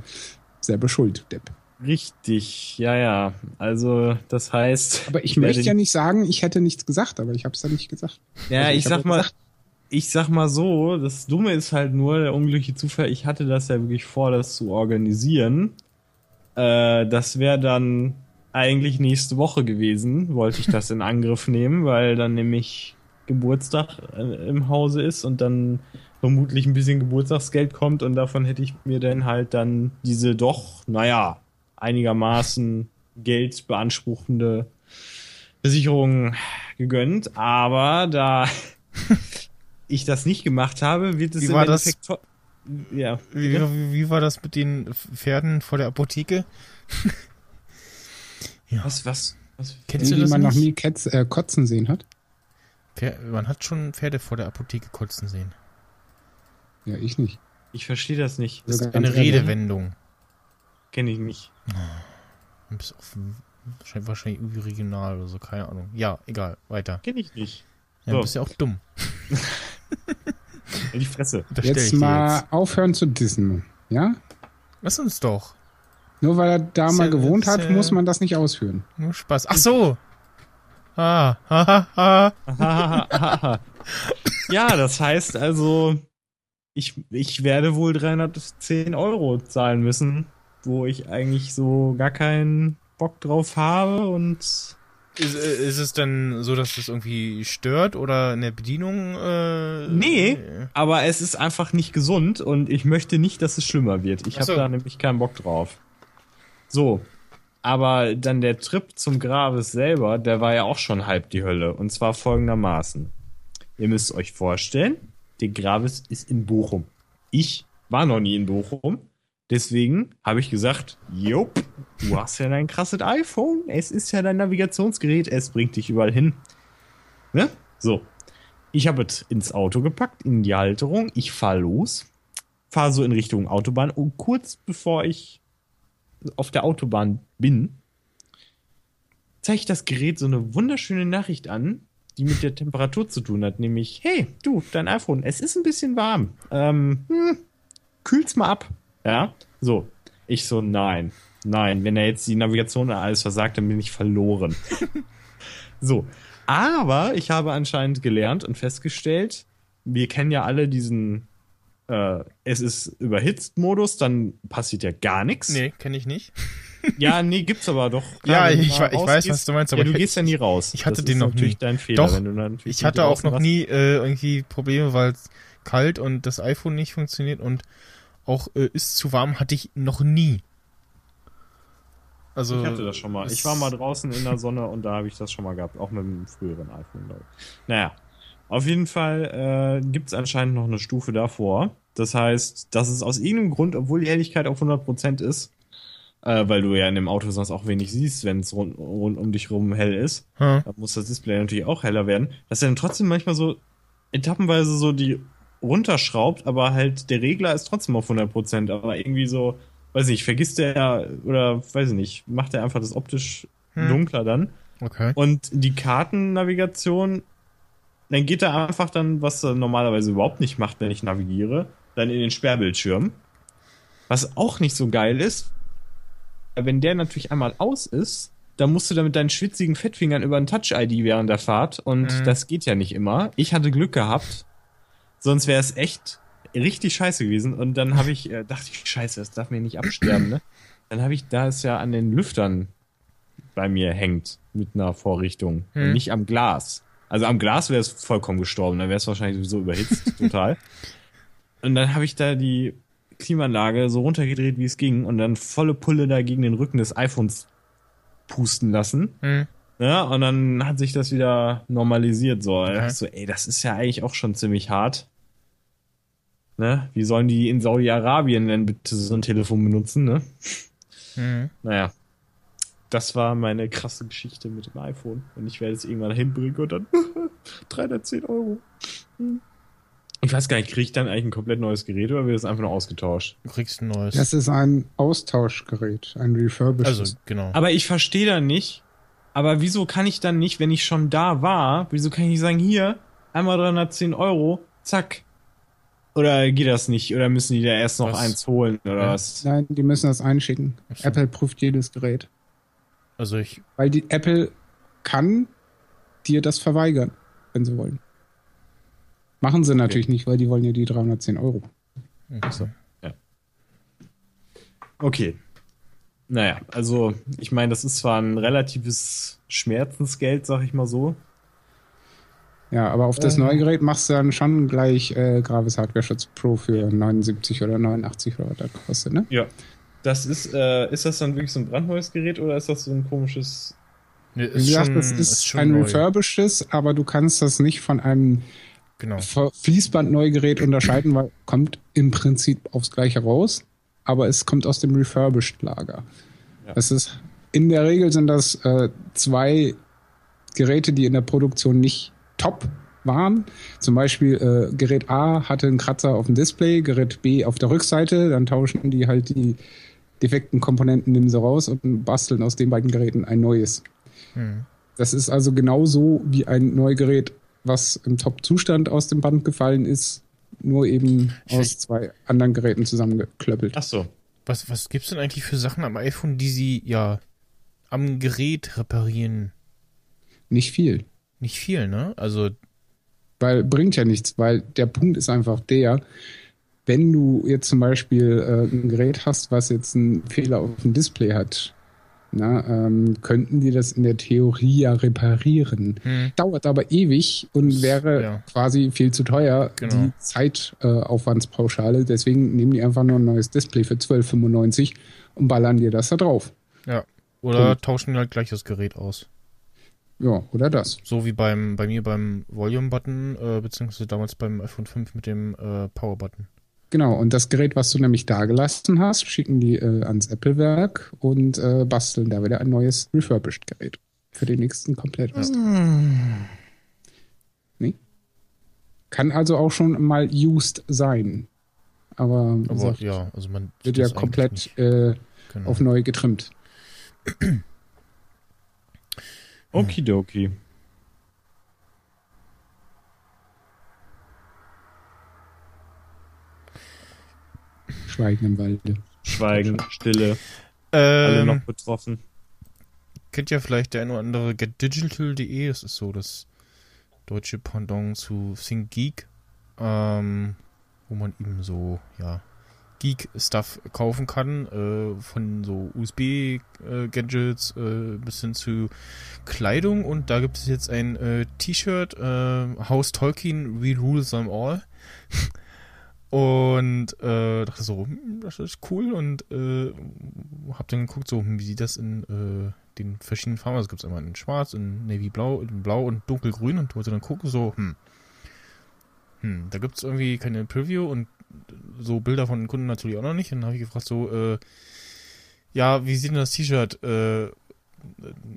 [SPEAKER 4] selber schuld, Depp.
[SPEAKER 3] Richtig, ja, ja. Also, das heißt.
[SPEAKER 4] Aber ich möchte ja nicht sagen, ich hätte nichts gesagt, aber ich habe es ja nicht gesagt.
[SPEAKER 3] Ja,
[SPEAKER 4] Also,
[SPEAKER 3] ich,
[SPEAKER 4] hab
[SPEAKER 3] sag
[SPEAKER 4] ja
[SPEAKER 3] mal,
[SPEAKER 4] gesagt,
[SPEAKER 3] ich sag mal so, das Dumme ist halt nur, der unglückliche Zufall, ich hatte das ja wirklich vor, das zu organisieren. Äh, das wäre dann eigentlich nächste Woche gewesen, wollte ich das in Angriff nehmen, weil dann nämlich Geburtstag äh, im Hause ist und dann vermutlich ein bisschen Geburtstagsgeld kommt und davon hätte ich mir dann halt dann diese doch, naja, einigermaßen Geld beanspruchende Versicherung gegönnt, aber da *laughs* ich das nicht gemacht habe, wird es
[SPEAKER 2] Wie
[SPEAKER 3] im
[SPEAKER 2] war das?
[SPEAKER 3] Endeffekt to- Ja.
[SPEAKER 2] Wie, wie, wie war das mit den Pferden vor der Apotheke?
[SPEAKER 3] Was, was? was?
[SPEAKER 2] Kennst du
[SPEAKER 4] die
[SPEAKER 2] das
[SPEAKER 4] man noch nie Ketz, äh, kotzen sehen hat.
[SPEAKER 2] Pfer- Man hat schon Pferde vor der Apotheke kotzen sehen.
[SPEAKER 4] Ja, ich nicht.
[SPEAKER 3] Ich verstehe das nicht.
[SPEAKER 2] Das ist eine. Redewendung.
[SPEAKER 3] Kenne ich nicht.
[SPEAKER 2] Du bist auf, wahrscheinlich, irgendwie regional oder so, keine Ahnung. Ja, egal, weiter.
[SPEAKER 3] Kenne ich nicht.
[SPEAKER 2] Ja,
[SPEAKER 3] So.
[SPEAKER 2] Du bist ja auch dumm. *laughs* *laughs*
[SPEAKER 3] In die Fresse.
[SPEAKER 4] Jetzt mal
[SPEAKER 2] jetzt.
[SPEAKER 4] aufhören zu dissen. Ja?
[SPEAKER 2] Lass uns doch.
[SPEAKER 4] Nur weil er da mal
[SPEAKER 2] ja-
[SPEAKER 4] gewohnt hat,
[SPEAKER 2] ja-
[SPEAKER 4] muss man das nicht ausführen.
[SPEAKER 2] Nur Spaß. Ach so. Ah, ha, ha, ha. *laughs*
[SPEAKER 3] Ja, das heißt also, ich, ich werde wohl 310 Euro zahlen müssen, wo ich eigentlich so gar keinen Bock drauf habe und
[SPEAKER 2] Ist, äh, ist es denn so, dass das irgendwie stört oder in der Bedienung? Äh,
[SPEAKER 3] Nee, aber es ist einfach nicht gesund und ich möchte nicht, dass es schlimmer wird. Ich habe
[SPEAKER 2] so.
[SPEAKER 3] da nämlich keinen Bock drauf. So, aber dann der Trip zum Graves selber, der war ja auch schon halb die Hölle. Und zwar folgendermaßen. Ihr müsst euch vorstellen, der Graves ist in Bochum. Ich war noch nie in Bochum. Deswegen habe ich gesagt, Jupp, du hast ja dein krasses iPhone. Es ist ja dein Navigationsgerät. Es bringt dich überall hin. Ne? So. Ich habe es ins Auto gepackt, in die Halterung. Ich fahre los, fahre so in Richtung Autobahn und kurz bevor ich auf der Autobahn bin, zeigt das Gerät so eine wunderschöne Nachricht an, die mit der Temperatur zu tun hat, nämlich, hey, du, dein iPhone, es ist ein bisschen warm. Ähm, hm, kühl's mal ab. Ja, so. Ich so, nein, nein, wenn er jetzt die Navigation und alles versagt, dann bin ich verloren. *laughs* so. Aber ich habe anscheinend gelernt und festgestellt, wir kennen ja alle diesen, äh, es ist überhitzt Modus, dann passiert ja gar nichts.
[SPEAKER 2] Nee, kenne ich nicht. *laughs*
[SPEAKER 3] Ja, nee, gibt's aber doch.
[SPEAKER 2] Ja,
[SPEAKER 3] wenn du
[SPEAKER 2] ich ich weiß, was du meinst, aber
[SPEAKER 3] ja, du
[SPEAKER 2] ich-
[SPEAKER 3] gehst ja nie raus.
[SPEAKER 2] ich hatte
[SPEAKER 3] das
[SPEAKER 2] den
[SPEAKER 3] ist
[SPEAKER 2] noch
[SPEAKER 3] natürlich
[SPEAKER 2] nie.
[SPEAKER 3] dein Fehler,
[SPEAKER 2] Doch,
[SPEAKER 3] wenn du dann
[SPEAKER 2] Ich hatte auch noch
[SPEAKER 3] draußen
[SPEAKER 2] nie äh, irgendwie Probleme, weil es kalt und das iPhone nicht funktioniert und auch äh, ist zu warm hatte ich noch nie. Also
[SPEAKER 3] Ich hatte das schon mal. Ich war mal draußen in der Sonne und da habe ich das schon mal gehabt. Auch mit dem früheren iPhone, glaube ich. Naja, auf jeden Fall äh, gibt es anscheinend noch eine Stufe davor. Das heißt, dass es aus irgendeinem Grund, obwohl die Helligkeit auf 100% ist, äh, weil du ja in dem Auto sonst auch wenig siehst, wenn es rund, rund um dich rum hell ist,
[SPEAKER 2] Hm.
[SPEAKER 3] da muss das Display natürlich auch heller werden, dass er dann trotzdem manchmal so etappenweise so die runterschraubt, aber halt der Regler ist trotzdem auf 100%, aber irgendwie so, weiß nicht, vergisst er oder weiß ich nicht, macht er einfach das optisch
[SPEAKER 2] Hm.
[SPEAKER 3] dunkler dann.
[SPEAKER 2] Okay.
[SPEAKER 3] Und die Kartennavigation, dann geht er einfach dann, was er normalerweise überhaupt nicht macht, wenn ich navigiere, dann in den Sperrbildschirm. Was auch nicht so geil ist, wenn der natürlich einmal aus ist, dann musst du da mit deinen schwitzigen Fettfingern über ein Touch-ID während der Fahrt und
[SPEAKER 2] Mhm.
[SPEAKER 3] das geht ja nicht immer. Ich hatte Glück gehabt, sonst wäre es echt richtig scheiße gewesen und dann habe ich, äh, dachte ich, scheiße, das darf mir nicht absterben, ne? Dann habe ich, da es ja an den Lüftern bei mir hängt mit einer Vorrichtung
[SPEAKER 2] Hm.
[SPEAKER 3] und nicht am Glas. Also am Glas wäre es vollkommen gestorben, dann wäre es wahrscheinlich sowieso überhitzt, *laughs* total. Und dann habe ich da die Klimaanlage so runtergedreht, wie es ging, und dann volle Pulle da gegen den Rücken des iPhones pusten lassen.
[SPEAKER 2] Hm.
[SPEAKER 3] Ja, und dann hat sich das wieder normalisiert. So,
[SPEAKER 2] Okay.
[SPEAKER 3] ich so, ey, das ist ja eigentlich auch schon ziemlich hart. Ne? Wie sollen die in Saudi-Arabien denn bitte so ein Telefon benutzen, ne?
[SPEAKER 2] Hm.
[SPEAKER 3] Naja. Das war meine krasse Geschichte mit dem iPhone. Und ich werde es irgendwann hinbringen und dann *laughs* 310 Euro. Hm. Ich weiß gar nicht, kriege ich dann eigentlich ein komplett neues Gerät oder wird es einfach nur ausgetauscht?
[SPEAKER 2] Du kriegst ein neues.
[SPEAKER 4] Das ist ein Austauschgerät, ein refurbished.
[SPEAKER 2] also, genau.
[SPEAKER 3] Aber ich verstehe dann nicht, aber wieso kann ich dann nicht, wenn ich schon da war, wieso kann ich nicht sagen, hier, einmal 310 Euro, zack. Oder geht das nicht? Oder müssen die da erst noch
[SPEAKER 2] Was?
[SPEAKER 3] eins holen oder
[SPEAKER 2] Ja.
[SPEAKER 3] was?
[SPEAKER 4] Nein, die müssen das einschicken.
[SPEAKER 2] So.
[SPEAKER 4] Apple prüft jedes Gerät.
[SPEAKER 2] Also ich,
[SPEAKER 4] Weil die Apple kann dir das verweigern, wenn sie wollen. Machen sie natürlich nicht, weil die wollen ja die 310 Euro.
[SPEAKER 2] okay.
[SPEAKER 3] Okay. Naja, also ich meine, das ist zwar ein relatives Schmerzensgeld, sag ich mal so.
[SPEAKER 4] Ja, aber auf das
[SPEAKER 3] Ähm.
[SPEAKER 4] neue Gerät machst du dann schon gleich äh, Gravis Hardware Schutz Pro für 79 oder 89 oder was das kostet, ne?
[SPEAKER 3] Ja. Das ist, äh, ist das dann wirklich so ein brandneues Gerät oder ist das so ein komisches.
[SPEAKER 2] Nee,
[SPEAKER 4] Wie gesagt, das
[SPEAKER 2] schon-
[SPEAKER 4] ist,
[SPEAKER 2] schon
[SPEAKER 4] ein
[SPEAKER 2] neu.
[SPEAKER 4] refurbischedes, aber du kannst das nicht von einem
[SPEAKER 2] Genau.
[SPEAKER 4] Fließbandneugerät unterscheiden, weil kommt im Prinzip aufs gleiche raus, aber es kommt aus dem Refurbished-Lager.
[SPEAKER 3] Ja.
[SPEAKER 4] Es ist in der Regel sind das äh, zwei Geräte, die in der Produktion nicht top waren. Zum Beispiel äh, Gerät A hatte einen Kratzer auf dem Display, Gerät B auf der Rückseite, dann tauschen die halt die defekten Komponenten, nehmen sie raus und basteln aus den beiden Geräten ein neues.
[SPEAKER 2] Hm.
[SPEAKER 4] Das ist also genauso wie ein Neugerät, was im Top-Zustand aus dem Band gefallen ist, nur eben aus zwei anderen Geräten zusammengeklöppelt.
[SPEAKER 3] Ach so.
[SPEAKER 2] Was, was gibt's denn eigentlich für Sachen am iPhone, die sie ja am Gerät reparieren?
[SPEAKER 4] Nicht viel.
[SPEAKER 2] Nicht viel, ne? Also
[SPEAKER 4] Weil bringt ja nichts, weil der Punkt ist einfach der, wenn du jetzt zum Beispiel äh, ein Gerät hast, was jetzt einen Fehler auf dem Display hat, na, ähm, könnten die das in der Theorie ja reparieren.
[SPEAKER 2] Hm.
[SPEAKER 4] Dauert aber ewig und wäre
[SPEAKER 2] ja.
[SPEAKER 4] quasi viel zu teuer,
[SPEAKER 2] Genau.
[SPEAKER 4] die Zeitaufwandspauschale. Deswegen nehmen die einfach nur ein neues Display für 12,95 und ballern dir das da drauf.
[SPEAKER 2] Ja. Oder
[SPEAKER 4] Punkt.
[SPEAKER 2] tauschen halt gleich das Gerät aus.
[SPEAKER 4] Ja, oder das.
[SPEAKER 2] So wie beim bei mir beim Volume-Button, äh, beziehungsweise damals beim iPhone 5 mit dem äh, Power-Button.
[SPEAKER 4] Genau, und das Gerät, was du nämlich da gelassen hast, schicken die äh, ans Apple-Werk und äh, basteln da wieder ein neues Refurbished-Gerät für den nächsten Komplettausbau. Nee? Kann also auch schon mal used sein. Aber,
[SPEAKER 2] Aber
[SPEAKER 4] gesagt,
[SPEAKER 2] ja, also man
[SPEAKER 4] wird ja komplett äh,
[SPEAKER 2] Genau.
[SPEAKER 4] auf neu getrimmt.
[SPEAKER 3] Okidoki.
[SPEAKER 4] Schweigen im Walde.
[SPEAKER 3] Schweigen, Stille, alle
[SPEAKER 2] ähm,
[SPEAKER 3] noch betroffen.
[SPEAKER 2] kennt ja vielleicht der eine oder andere getdigital.de, das ist so das deutsche Pendant zu ThinkGeek, ähm, wo man eben so, ja, Geek-Stuff kaufen kann, äh, von so USB-Gadgets äh, bis hin zu Kleidung und da gibt es jetzt ein äh, T-Shirt, äh, House Tolkien, We Rule Them All. *laughs* Und äh, dachte so, hm, das ist cool und äh, hab dann geguckt, so, hm, wie sieht das in äh, den verschiedenen Farben, also gibt es einmal in schwarz, in navy blau, in blau und dunkelgrün und wollte dann gucken, so, hm, hm, da gibt es irgendwie keine Preview und so Bilder von den Kunden natürlich auch noch nicht. Und dann habe ich gefragt, so, äh, ja, wie sieht denn das T-Shirt äh,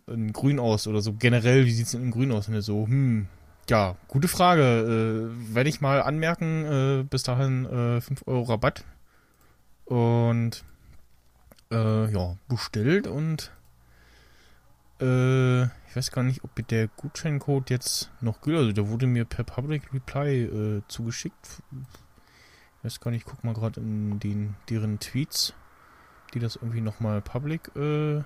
[SPEAKER 2] in grün aus oder so generell, wie sieht es denn in grün aus? Und er so, hm, ja, gute Frage. Äh, Werde ich mal anmerken, äh, bis dahin äh, 5 Euro Rabatt. Und äh, ja, bestellt und äh, ich weiß gar nicht, ob der Gutscheincode jetzt noch gilt. Also der wurde mir per Public Reply äh, zugeschickt. Ich weiß gar nicht, ich guck mal gerade in den, deren Tweets, die das irgendwie nochmal public äh,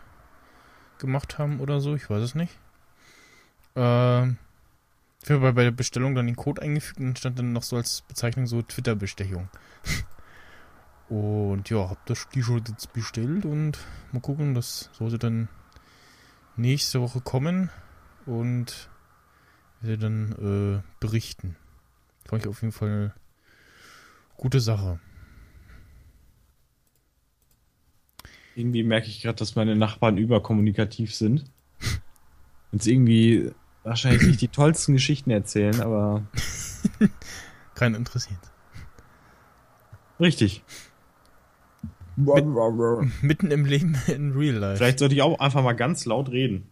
[SPEAKER 2] gemacht haben oder so. Ich weiß es nicht. Ähm, ich habe bei, der Bestellung dann den Code eingefügt und stand dann noch so als Bezeichnung so Twitter-Bestechung. *laughs* und ja, hab das T-Shirt jetzt bestellt und mal gucken, das sollte dann nächste Woche kommen und werde dann äh, berichten. Fand ich auf jeden Fall eine gute Sache.
[SPEAKER 3] Irgendwie merke ich gerade, dass meine Nachbarn überkommunikativ sind. *laughs* Und irgendwie wahrscheinlich nicht die tollsten Geschichten erzählen, aber *laughs*
[SPEAKER 2] Keinen interessiert.
[SPEAKER 3] richtig.
[SPEAKER 2] Mitten im Leben in Real Life.
[SPEAKER 3] Vielleicht sollte ich auch einfach mal ganz laut reden.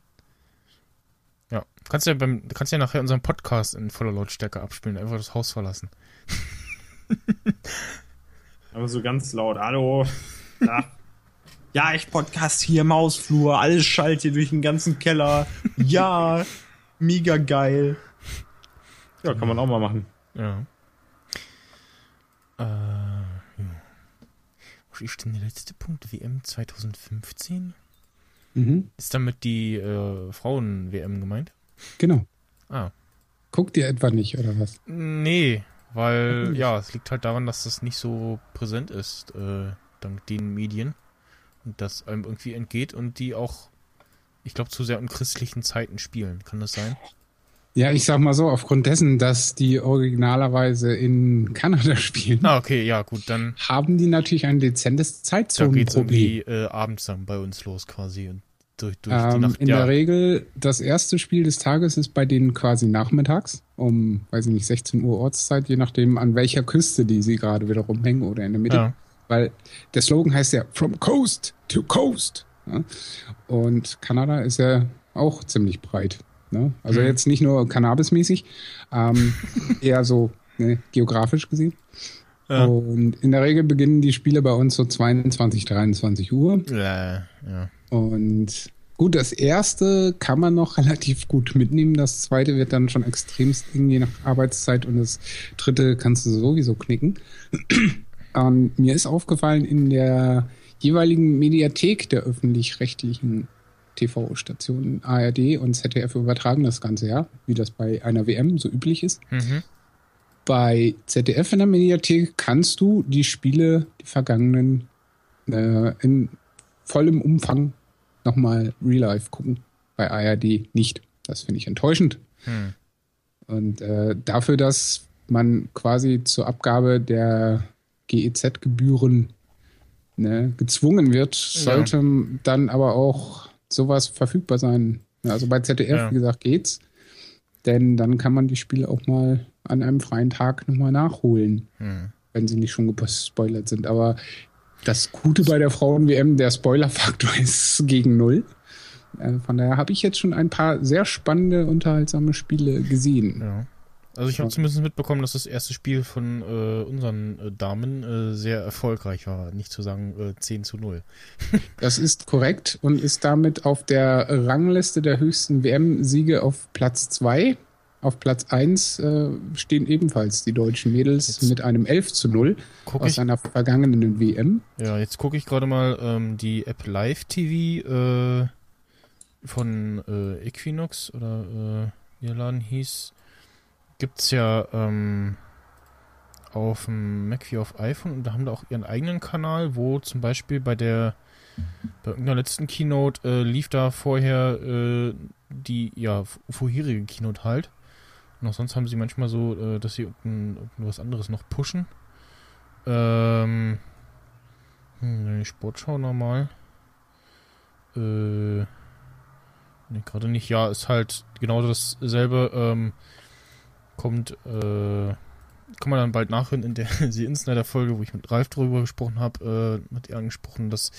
[SPEAKER 2] Ja. Kannst ja beim, kannst ja nachher unseren Podcast in voller Lautstärke abspielen, einfach das Haus verlassen. *laughs*
[SPEAKER 3] Aber so ganz laut. Hallo. Ja, ja ich podcast hier im Hausflur. Alles schallt hier durch den ganzen Keller. Ja, *laughs* mega geil. Ja, kann man auch mal machen.
[SPEAKER 2] Ja. Äh, ja. Wo ist denn der letzte Punkt? WM 2015?
[SPEAKER 4] Mhm,
[SPEAKER 2] Ist damit die äh, Frauen-WM gemeint?
[SPEAKER 4] genau.
[SPEAKER 2] Ah.
[SPEAKER 4] Guckt ihr etwa nicht, oder was?
[SPEAKER 2] Nee, weil, ja, es liegt halt daran, dass das nicht so präsent ist, äh, dank den Medien. Und das einem irgendwie entgeht und die auch, ich glaube, zu sehr in christlichen Zeiten spielen. Kann das sein?
[SPEAKER 4] Ja, ich sag mal so, aufgrund dessen, dass die originalerweise in Kanada *laughs* spielen,
[SPEAKER 2] Ah, okay, ja, gut, dann
[SPEAKER 4] haben die natürlich ein dezentes
[SPEAKER 2] da geht's
[SPEAKER 4] Zeitzonenproblem.
[SPEAKER 2] irgendwie äh, abends dann bei uns los quasi und durch, durch die
[SPEAKER 4] Ähm,
[SPEAKER 2] Nacht.
[SPEAKER 4] in
[SPEAKER 2] ja.
[SPEAKER 4] der Regel, das erste Spiel des Tages ist bei denen quasi nachmittags, um, weiß ich nicht, 16 Uhr Ortszeit, je nachdem, an welcher Küste die sie gerade wieder rumhängen oder in der Mitte.
[SPEAKER 2] Ja.
[SPEAKER 4] Weil der Slogan heißt ja From Coast to Coast. Ja? Und Kanada ist ja auch ziemlich breit. Ne? Also
[SPEAKER 2] Mhm.
[SPEAKER 4] jetzt nicht nur cannabismäßig, ähm, *laughs* eher so ne, geografisch gesehen.
[SPEAKER 2] Ja.
[SPEAKER 4] Und in der Regel beginnen die Spiele bei uns so 22, 23 Uhr.
[SPEAKER 2] Äh, ja.
[SPEAKER 4] Und gut, das erste kann man noch *laughs* relativ gut mitnehmen. Das zweite wird dann schon extremst eng, je nach Arbeitszeit. Und das dritte kannst du sowieso knicken. Und *clears throat* mir ist aufgefallen, in der jeweiligen Mediathek der öffentlich-rechtlichen TV-Stationen ARD und ZDF übertragen das Ganze ja, wie das bei einer WM so üblich ist.
[SPEAKER 2] Mhm.
[SPEAKER 4] Bei ZDF in der Mediathek kannst du die Spiele, die vergangenen, äh, in vollem Umfang nochmal real life gucken. Bei ARD nicht. Das finde ich enttäuschend.
[SPEAKER 2] Hm.
[SPEAKER 4] Und äh, dafür, dass man quasi zur Abgabe der GEZ-Gebühren ne, gezwungen wird, sollte dann aber auch sowas verfügbar sein. Ja, Also bei ZDF,
[SPEAKER 2] Ja.
[SPEAKER 4] wie gesagt, geht's. Denn dann kann man die Spiele auch mal an einem freien Tag nochmal nachholen,
[SPEAKER 2] Hm.
[SPEAKER 4] wenn sie nicht schon gespoilert sind. Aber das Gute bei der Frauen-WM, der Spoilerfaktor *laughs* ist gegen null. Äh, Von daher habe ich jetzt schon ein paar sehr spannende, unterhaltsame Spiele gesehen.
[SPEAKER 2] Ja. Also ich habe zumindest mitbekommen, dass das erste Spiel von äh, unseren äh, Damen äh, sehr erfolgreich war. Nicht zu sagen äh, 10 zu 0. *laughs*
[SPEAKER 4] Das ist korrekt und ist damit auf der Rangliste der höchsten WM-Siege auf Platz 2. Auf Platz 1 äh, stehen ebenfalls die deutschen Mädels
[SPEAKER 2] Jetzt-
[SPEAKER 4] mit einem 11 zu 0
[SPEAKER 2] Guck
[SPEAKER 4] aus einer vergangenen WM.
[SPEAKER 2] ja, jetzt gucke ich gerade mal ähm, die App Live TV äh, von äh, Equinox oder äh, wie der Laden hieß. Gibt's ja ähm, auf dem Mac wie auf iPhone und da haben da auch ihren eigenen Kanal, wo zum Beispiel bei der bei irgendeiner letzten Keynote äh, lief da vorher äh, die ja vorherige Keynote halt. Und auch sonst haben sie manchmal so, äh, dass sie irgendwas anderes noch pushen. Ähm, hm, Sportschau normal. Äh, nee, gerade nicht. Ja, ist halt genau dasselbe. Ähm, kommt, äh, kann man dann bald nachhören in der *laughs* The Insider-Folge, wo ich mit Ralf drüber gesprochen habe, äh, hat er angesprochen, dass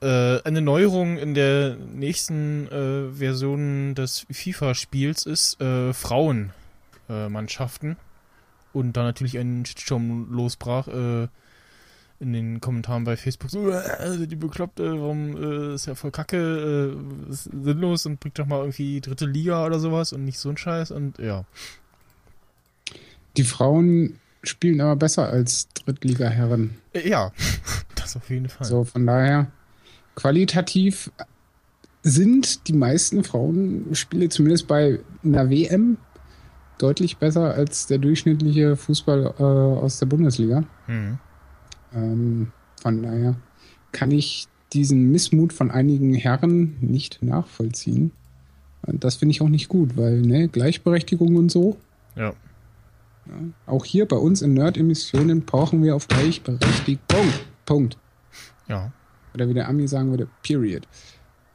[SPEAKER 2] äh, eine Neuerung in der nächsten äh, Version des FIFA-Spiels ist äh, Frauenmannschaften. Und da natürlich ein Shitstorm losbrach äh, in den Kommentaren bei Facebook so, äh, die bekloppt, äh, warum äh, ist ja voll kacke, äh, ist sinnlos und bringt doch mal irgendwie dritte Liga oder sowas und nicht so ein Scheiß und ja.
[SPEAKER 4] Die Frauen spielen aber besser als Drittliga-Herren.
[SPEAKER 2] Äh, ja, *laughs* das auf jeden Fall.
[SPEAKER 4] So, von daher, qualitativ sind die meisten Frauenspiele, zumindest bei einer WM, deutlich besser als der durchschnittliche Fußball äh, aus der Bundesliga.
[SPEAKER 2] Hm.
[SPEAKER 4] Ähm, von daher kann ich diesen Missmut von einigen Herren nicht nachvollziehen. Und das finde ich auch nicht gut, weil ne, Gleichberechtigung und so.
[SPEAKER 2] Ja.
[SPEAKER 4] Ja, auch hier bei uns in Nerd-Emissionen brauchen wir auf Gleichberechtigung. Punkt.
[SPEAKER 2] Ja.
[SPEAKER 4] Oder wie der Ami sagen würde, period.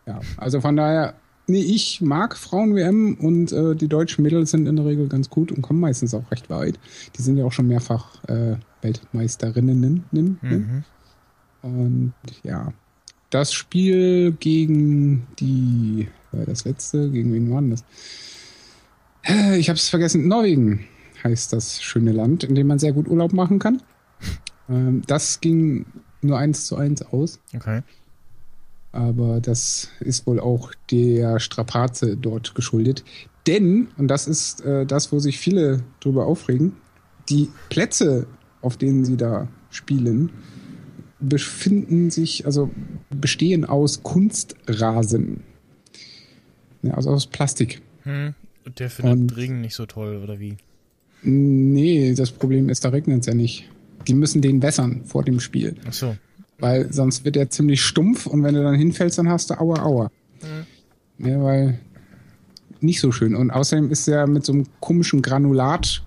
[SPEAKER 4] Ja, also von daher, nee, ich mag Frauen-WM und äh, die deutschen Mädels sind in der Regel ganz gut und kommen meistens auch recht weit. Die sind ja auch schon mehrfach äh, Weltmeisterinnen. Ne?
[SPEAKER 2] Mhm.
[SPEAKER 4] Und ja, das Spiel gegen die, war das letzte, gegen wen war denn das? Äh, Ich habe es vergessen, Norwegen heißt das schöne Land, in dem man sehr gut Urlaub machen kann. Ähm, das ging nur eins zu eins aus,
[SPEAKER 2] Okay.
[SPEAKER 4] Aber das ist wohl auch der Strapaze dort geschuldet. Denn, und das ist äh, das, wo sich viele drüber aufregen, die Plätze, auf denen sie da spielen, befinden sich, also bestehen aus Kunstrasen. Ja, also aus Plastik.
[SPEAKER 2] Hm. Und der findet
[SPEAKER 4] Und-
[SPEAKER 2] Regen nicht so toll, oder wie?
[SPEAKER 4] Nee, das Problem ist, da regnet es ja nicht. Die müssen den wässern vor dem Spiel.
[SPEAKER 2] Ach so.
[SPEAKER 4] Weil sonst wird er ziemlich stumpf und wenn du dann hinfällst, dann hast du Aua, Aua. Ja, weil nicht so schön. Und außerdem ist er mit so einem komischen Granulat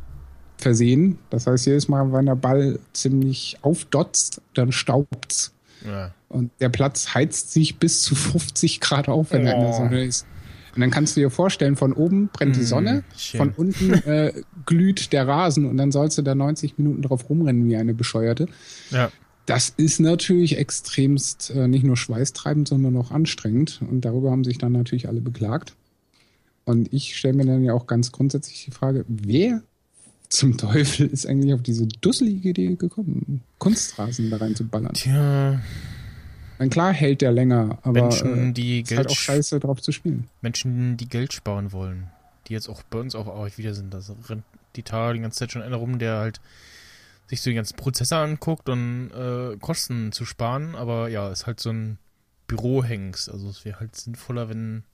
[SPEAKER 4] versehen. Das heißt, jedes Mal, wenn der Ball ziemlich aufdotzt, dann staubt's.
[SPEAKER 2] Ja.
[SPEAKER 4] Und der Platz heizt sich bis zu 50 Grad auf, wenn er in der
[SPEAKER 2] Oh.
[SPEAKER 4] Sonne ist. Und dann kannst du dir vorstellen, von oben brennt die
[SPEAKER 2] Mm,
[SPEAKER 4] Sonne,
[SPEAKER 2] schön.
[SPEAKER 4] von unten *laughs* äh, glüht der Rasen und dann sollst du da 90 Minuten drauf rumrennen wie eine Bescheuerte.
[SPEAKER 2] Ja.
[SPEAKER 4] Das ist natürlich extremst äh, nicht nur schweißtreibend, sondern auch anstrengend. Und darüber haben sich dann natürlich alle beklagt. Und ich stelle mir dann ja auch ganz grundsätzlich die Frage, wer zum *laughs* Teufel ist eigentlich auf diese dusselige Idee gekommen, Kunstrasen da reinzuballern?
[SPEAKER 2] Tja,
[SPEAKER 4] Dann klar hält der länger, aber
[SPEAKER 2] Menschen,
[SPEAKER 4] äh,
[SPEAKER 2] die
[SPEAKER 4] ist
[SPEAKER 2] Geld
[SPEAKER 4] halt auch scheiße drauf zu spielen.
[SPEAKER 2] Menschen, die Geld sparen wollen, die jetzt auch bei uns auf Arbeit wieder sind. Das rennt die Tage die ganze Zeit schon einer rum, der halt sich so die ganzen Prozesse anguckt und äh, Kosten zu sparen, aber ja, ist halt so ein Büro hängst. Also es wäre halt sinnvoller, wenn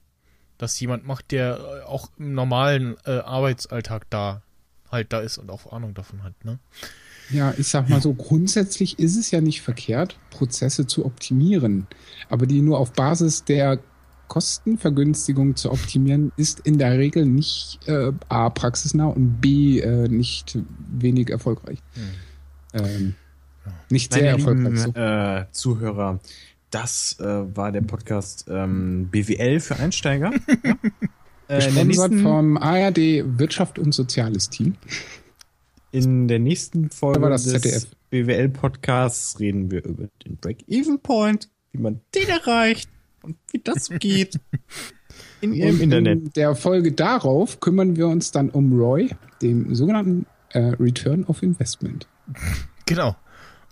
[SPEAKER 2] das jemand macht, der äh, auch im normalen äh, Arbeitsalltag da halt da ist und auch Ahnung davon hat, ne?
[SPEAKER 4] Ja, ich sag mal so, grundsätzlich ist es ja nicht verkehrt, Prozesse zu optimieren. Aber die nur auf Basis der Kostenvergünstigung zu optimieren, ist in der Regel nicht äh, A, praxisnah und B, äh, nicht wenig erfolgreich. Ähm, nicht sehr
[SPEAKER 3] Meine
[SPEAKER 4] erfolgreich.
[SPEAKER 3] lieben äh, Zuhörer, das äh, war der Podcast ähm, BWL für Einsteiger. *laughs* ja? äh,
[SPEAKER 4] Gesponsert
[SPEAKER 3] nächsten,
[SPEAKER 4] vom ARD Wirtschaft und Soziales Team.
[SPEAKER 3] in der nächsten Folge des
[SPEAKER 4] ZDF.
[SPEAKER 3] BWL-Podcasts reden wir über den Break-Even-Point, wie man den erreicht und wie das *laughs* geht in ihrem
[SPEAKER 4] Und
[SPEAKER 3] Internet.
[SPEAKER 4] in der Folge darauf kümmern wir uns dann um Roy, dem sogenannten äh, Return of Investment.
[SPEAKER 2] Genau.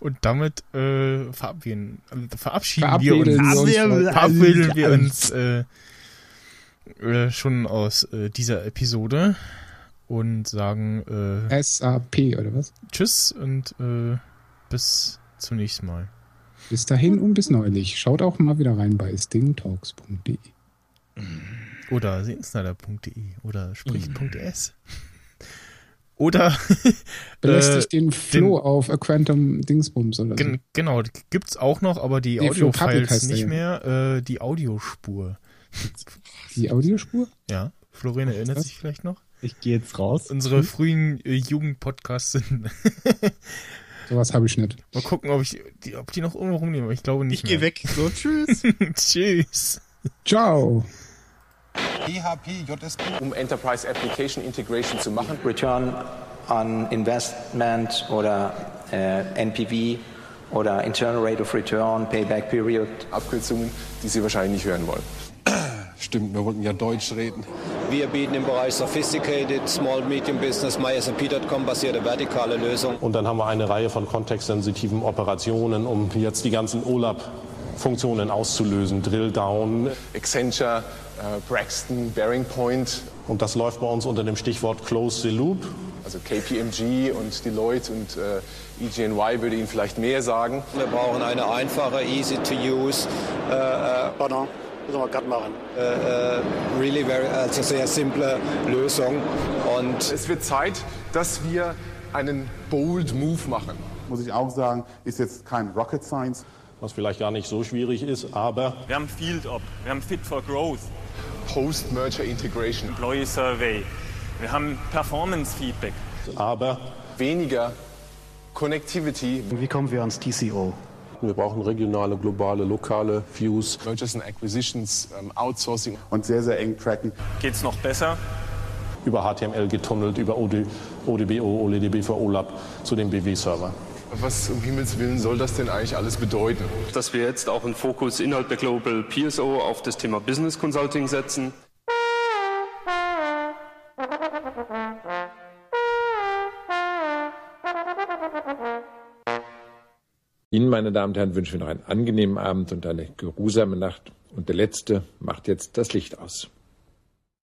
[SPEAKER 2] Und damit äh, verabschieden, äh, verabschieden wir uns,
[SPEAKER 4] wir
[SPEAKER 2] verabredeln wir uns äh, äh, schon aus äh, dieser Episode und sagen äh,
[SPEAKER 4] SAP oder was?
[SPEAKER 2] Tschüss und äh, bis zum nächsten Mal.
[SPEAKER 4] Bis dahin und bis neulich. Schaut auch mal wieder rein bei stingtalks.de.
[SPEAKER 2] Oder sehensnyder.de oder sprich.es. Oder *laughs*
[SPEAKER 4] Belästigt
[SPEAKER 2] äh,
[SPEAKER 4] den Flo auf A Quantum Dingsbums oder so.
[SPEAKER 2] gen genau, gibt's auch noch, aber die
[SPEAKER 4] Nee,
[SPEAKER 2] Audio-Files nicht mehr. Äh, die Audiospur. *laughs*
[SPEAKER 4] Die Audiospur?
[SPEAKER 2] Ja, Florian erinnert
[SPEAKER 4] Was?
[SPEAKER 2] sich vielleicht noch.
[SPEAKER 3] Ich gehe jetzt raus.
[SPEAKER 2] Unsere frühen äh, Jugendpodcasts sind. *laughs*
[SPEAKER 4] Sowas habe ich nicht.
[SPEAKER 2] Mal gucken, ob ich die, ob die noch irgendwo rumnehmen. aber Ich glaube nicht
[SPEAKER 3] Ich gehe weg. So, tschüss.
[SPEAKER 2] Tschüss.
[SPEAKER 4] Ciao.
[SPEAKER 7] Um Enterprise Application Integration zu machen.
[SPEAKER 8] Return on Investment oder äh, NPV oder Internal Rate of Return, Payback Period.
[SPEAKER 7] Abkürzungen, die Sie wahrscheinlich nicht hören wollen.
[SPEAKER 9] Stimmt, wir wollten ja Deutsch reden.
[SPEAKER 10] Wir bieten im Bereich Sophisticated Small Medium Business MySAP.com basierte vertikale Lösungen.
[SPEAKER 11] Und dann haben wir eine Reihe von kontextsensitiven Operationen, um jetzt die ganzen OLAP-Funktionen auszulösen. Drill Down.
[SPEAKER 7] Accenture, Braxton, Bearing Point,
[SPEAKER 11] Und das läuft bei uns unter dem Stichwort Close the Loop.
[SPEAKER 7] also KPMG und Deloitte und äh, EGNY würde Ihnen vielleicht mehr sagen.
[SPEAKER 10] Wir brauchen eine einfache, easy to use, äh, äh,
[SPEAKER 12] Pardon, müssen wir gerade machen.
[SPEAKER 10] äh, äh, really very, also sehr simple Lösung. Und
[SPEAKER 7] Es wird Zeit, dass wir einen bold Move machen.
[SPEAKER 12] Muss ich auch sagen, ist jetzt kein Rocket Science.
[SPEAKER 11] Was vielleicht gar nicht so schwierig ist, aber
[SPEAKER 6] Wir haben Field Op, wir haben Fit for Growth,
[SPEAKER 7] Post-Merger Integration.
[SPEAKER 6] Employee Survey, wir haben Performance Feedback.
[SPEAKER 11] aber
[SPEAKER 7] Weniger Connectivity,
[SPEAKER 12] Wie kommen wir ans TCO?
[SPEAKER 11] wir brauchen regionale, globale, lokale Views.
[SPEAKER 7] Mergers and Acquisitions, ähm, Outsourcing.
[SPEAKER 12] Und sehr, sehr eng tracken.
[SPEAKER 6] Geht's noch besser?
[SPEAKER 11] Über HTML getunnelt, über OD, ODBO, OLEDB für OLAP zu dem BW-Server.
[SPEAKER 7] Was um Himmels Willen soll das denn eigentlich alles bedeuten?
[SPEAKER 13] dass wir jetzt auch einen Fokus innerhalb der Global PSO auf das Thema Business Consulting setzen.
[SPEAKER 14] Ihnen, meine Damen und Herren, wünschen wir noch einen angenehmen Abend und eine geruhsame Nacht. Und der Letzte macht jetzt das Licht aus.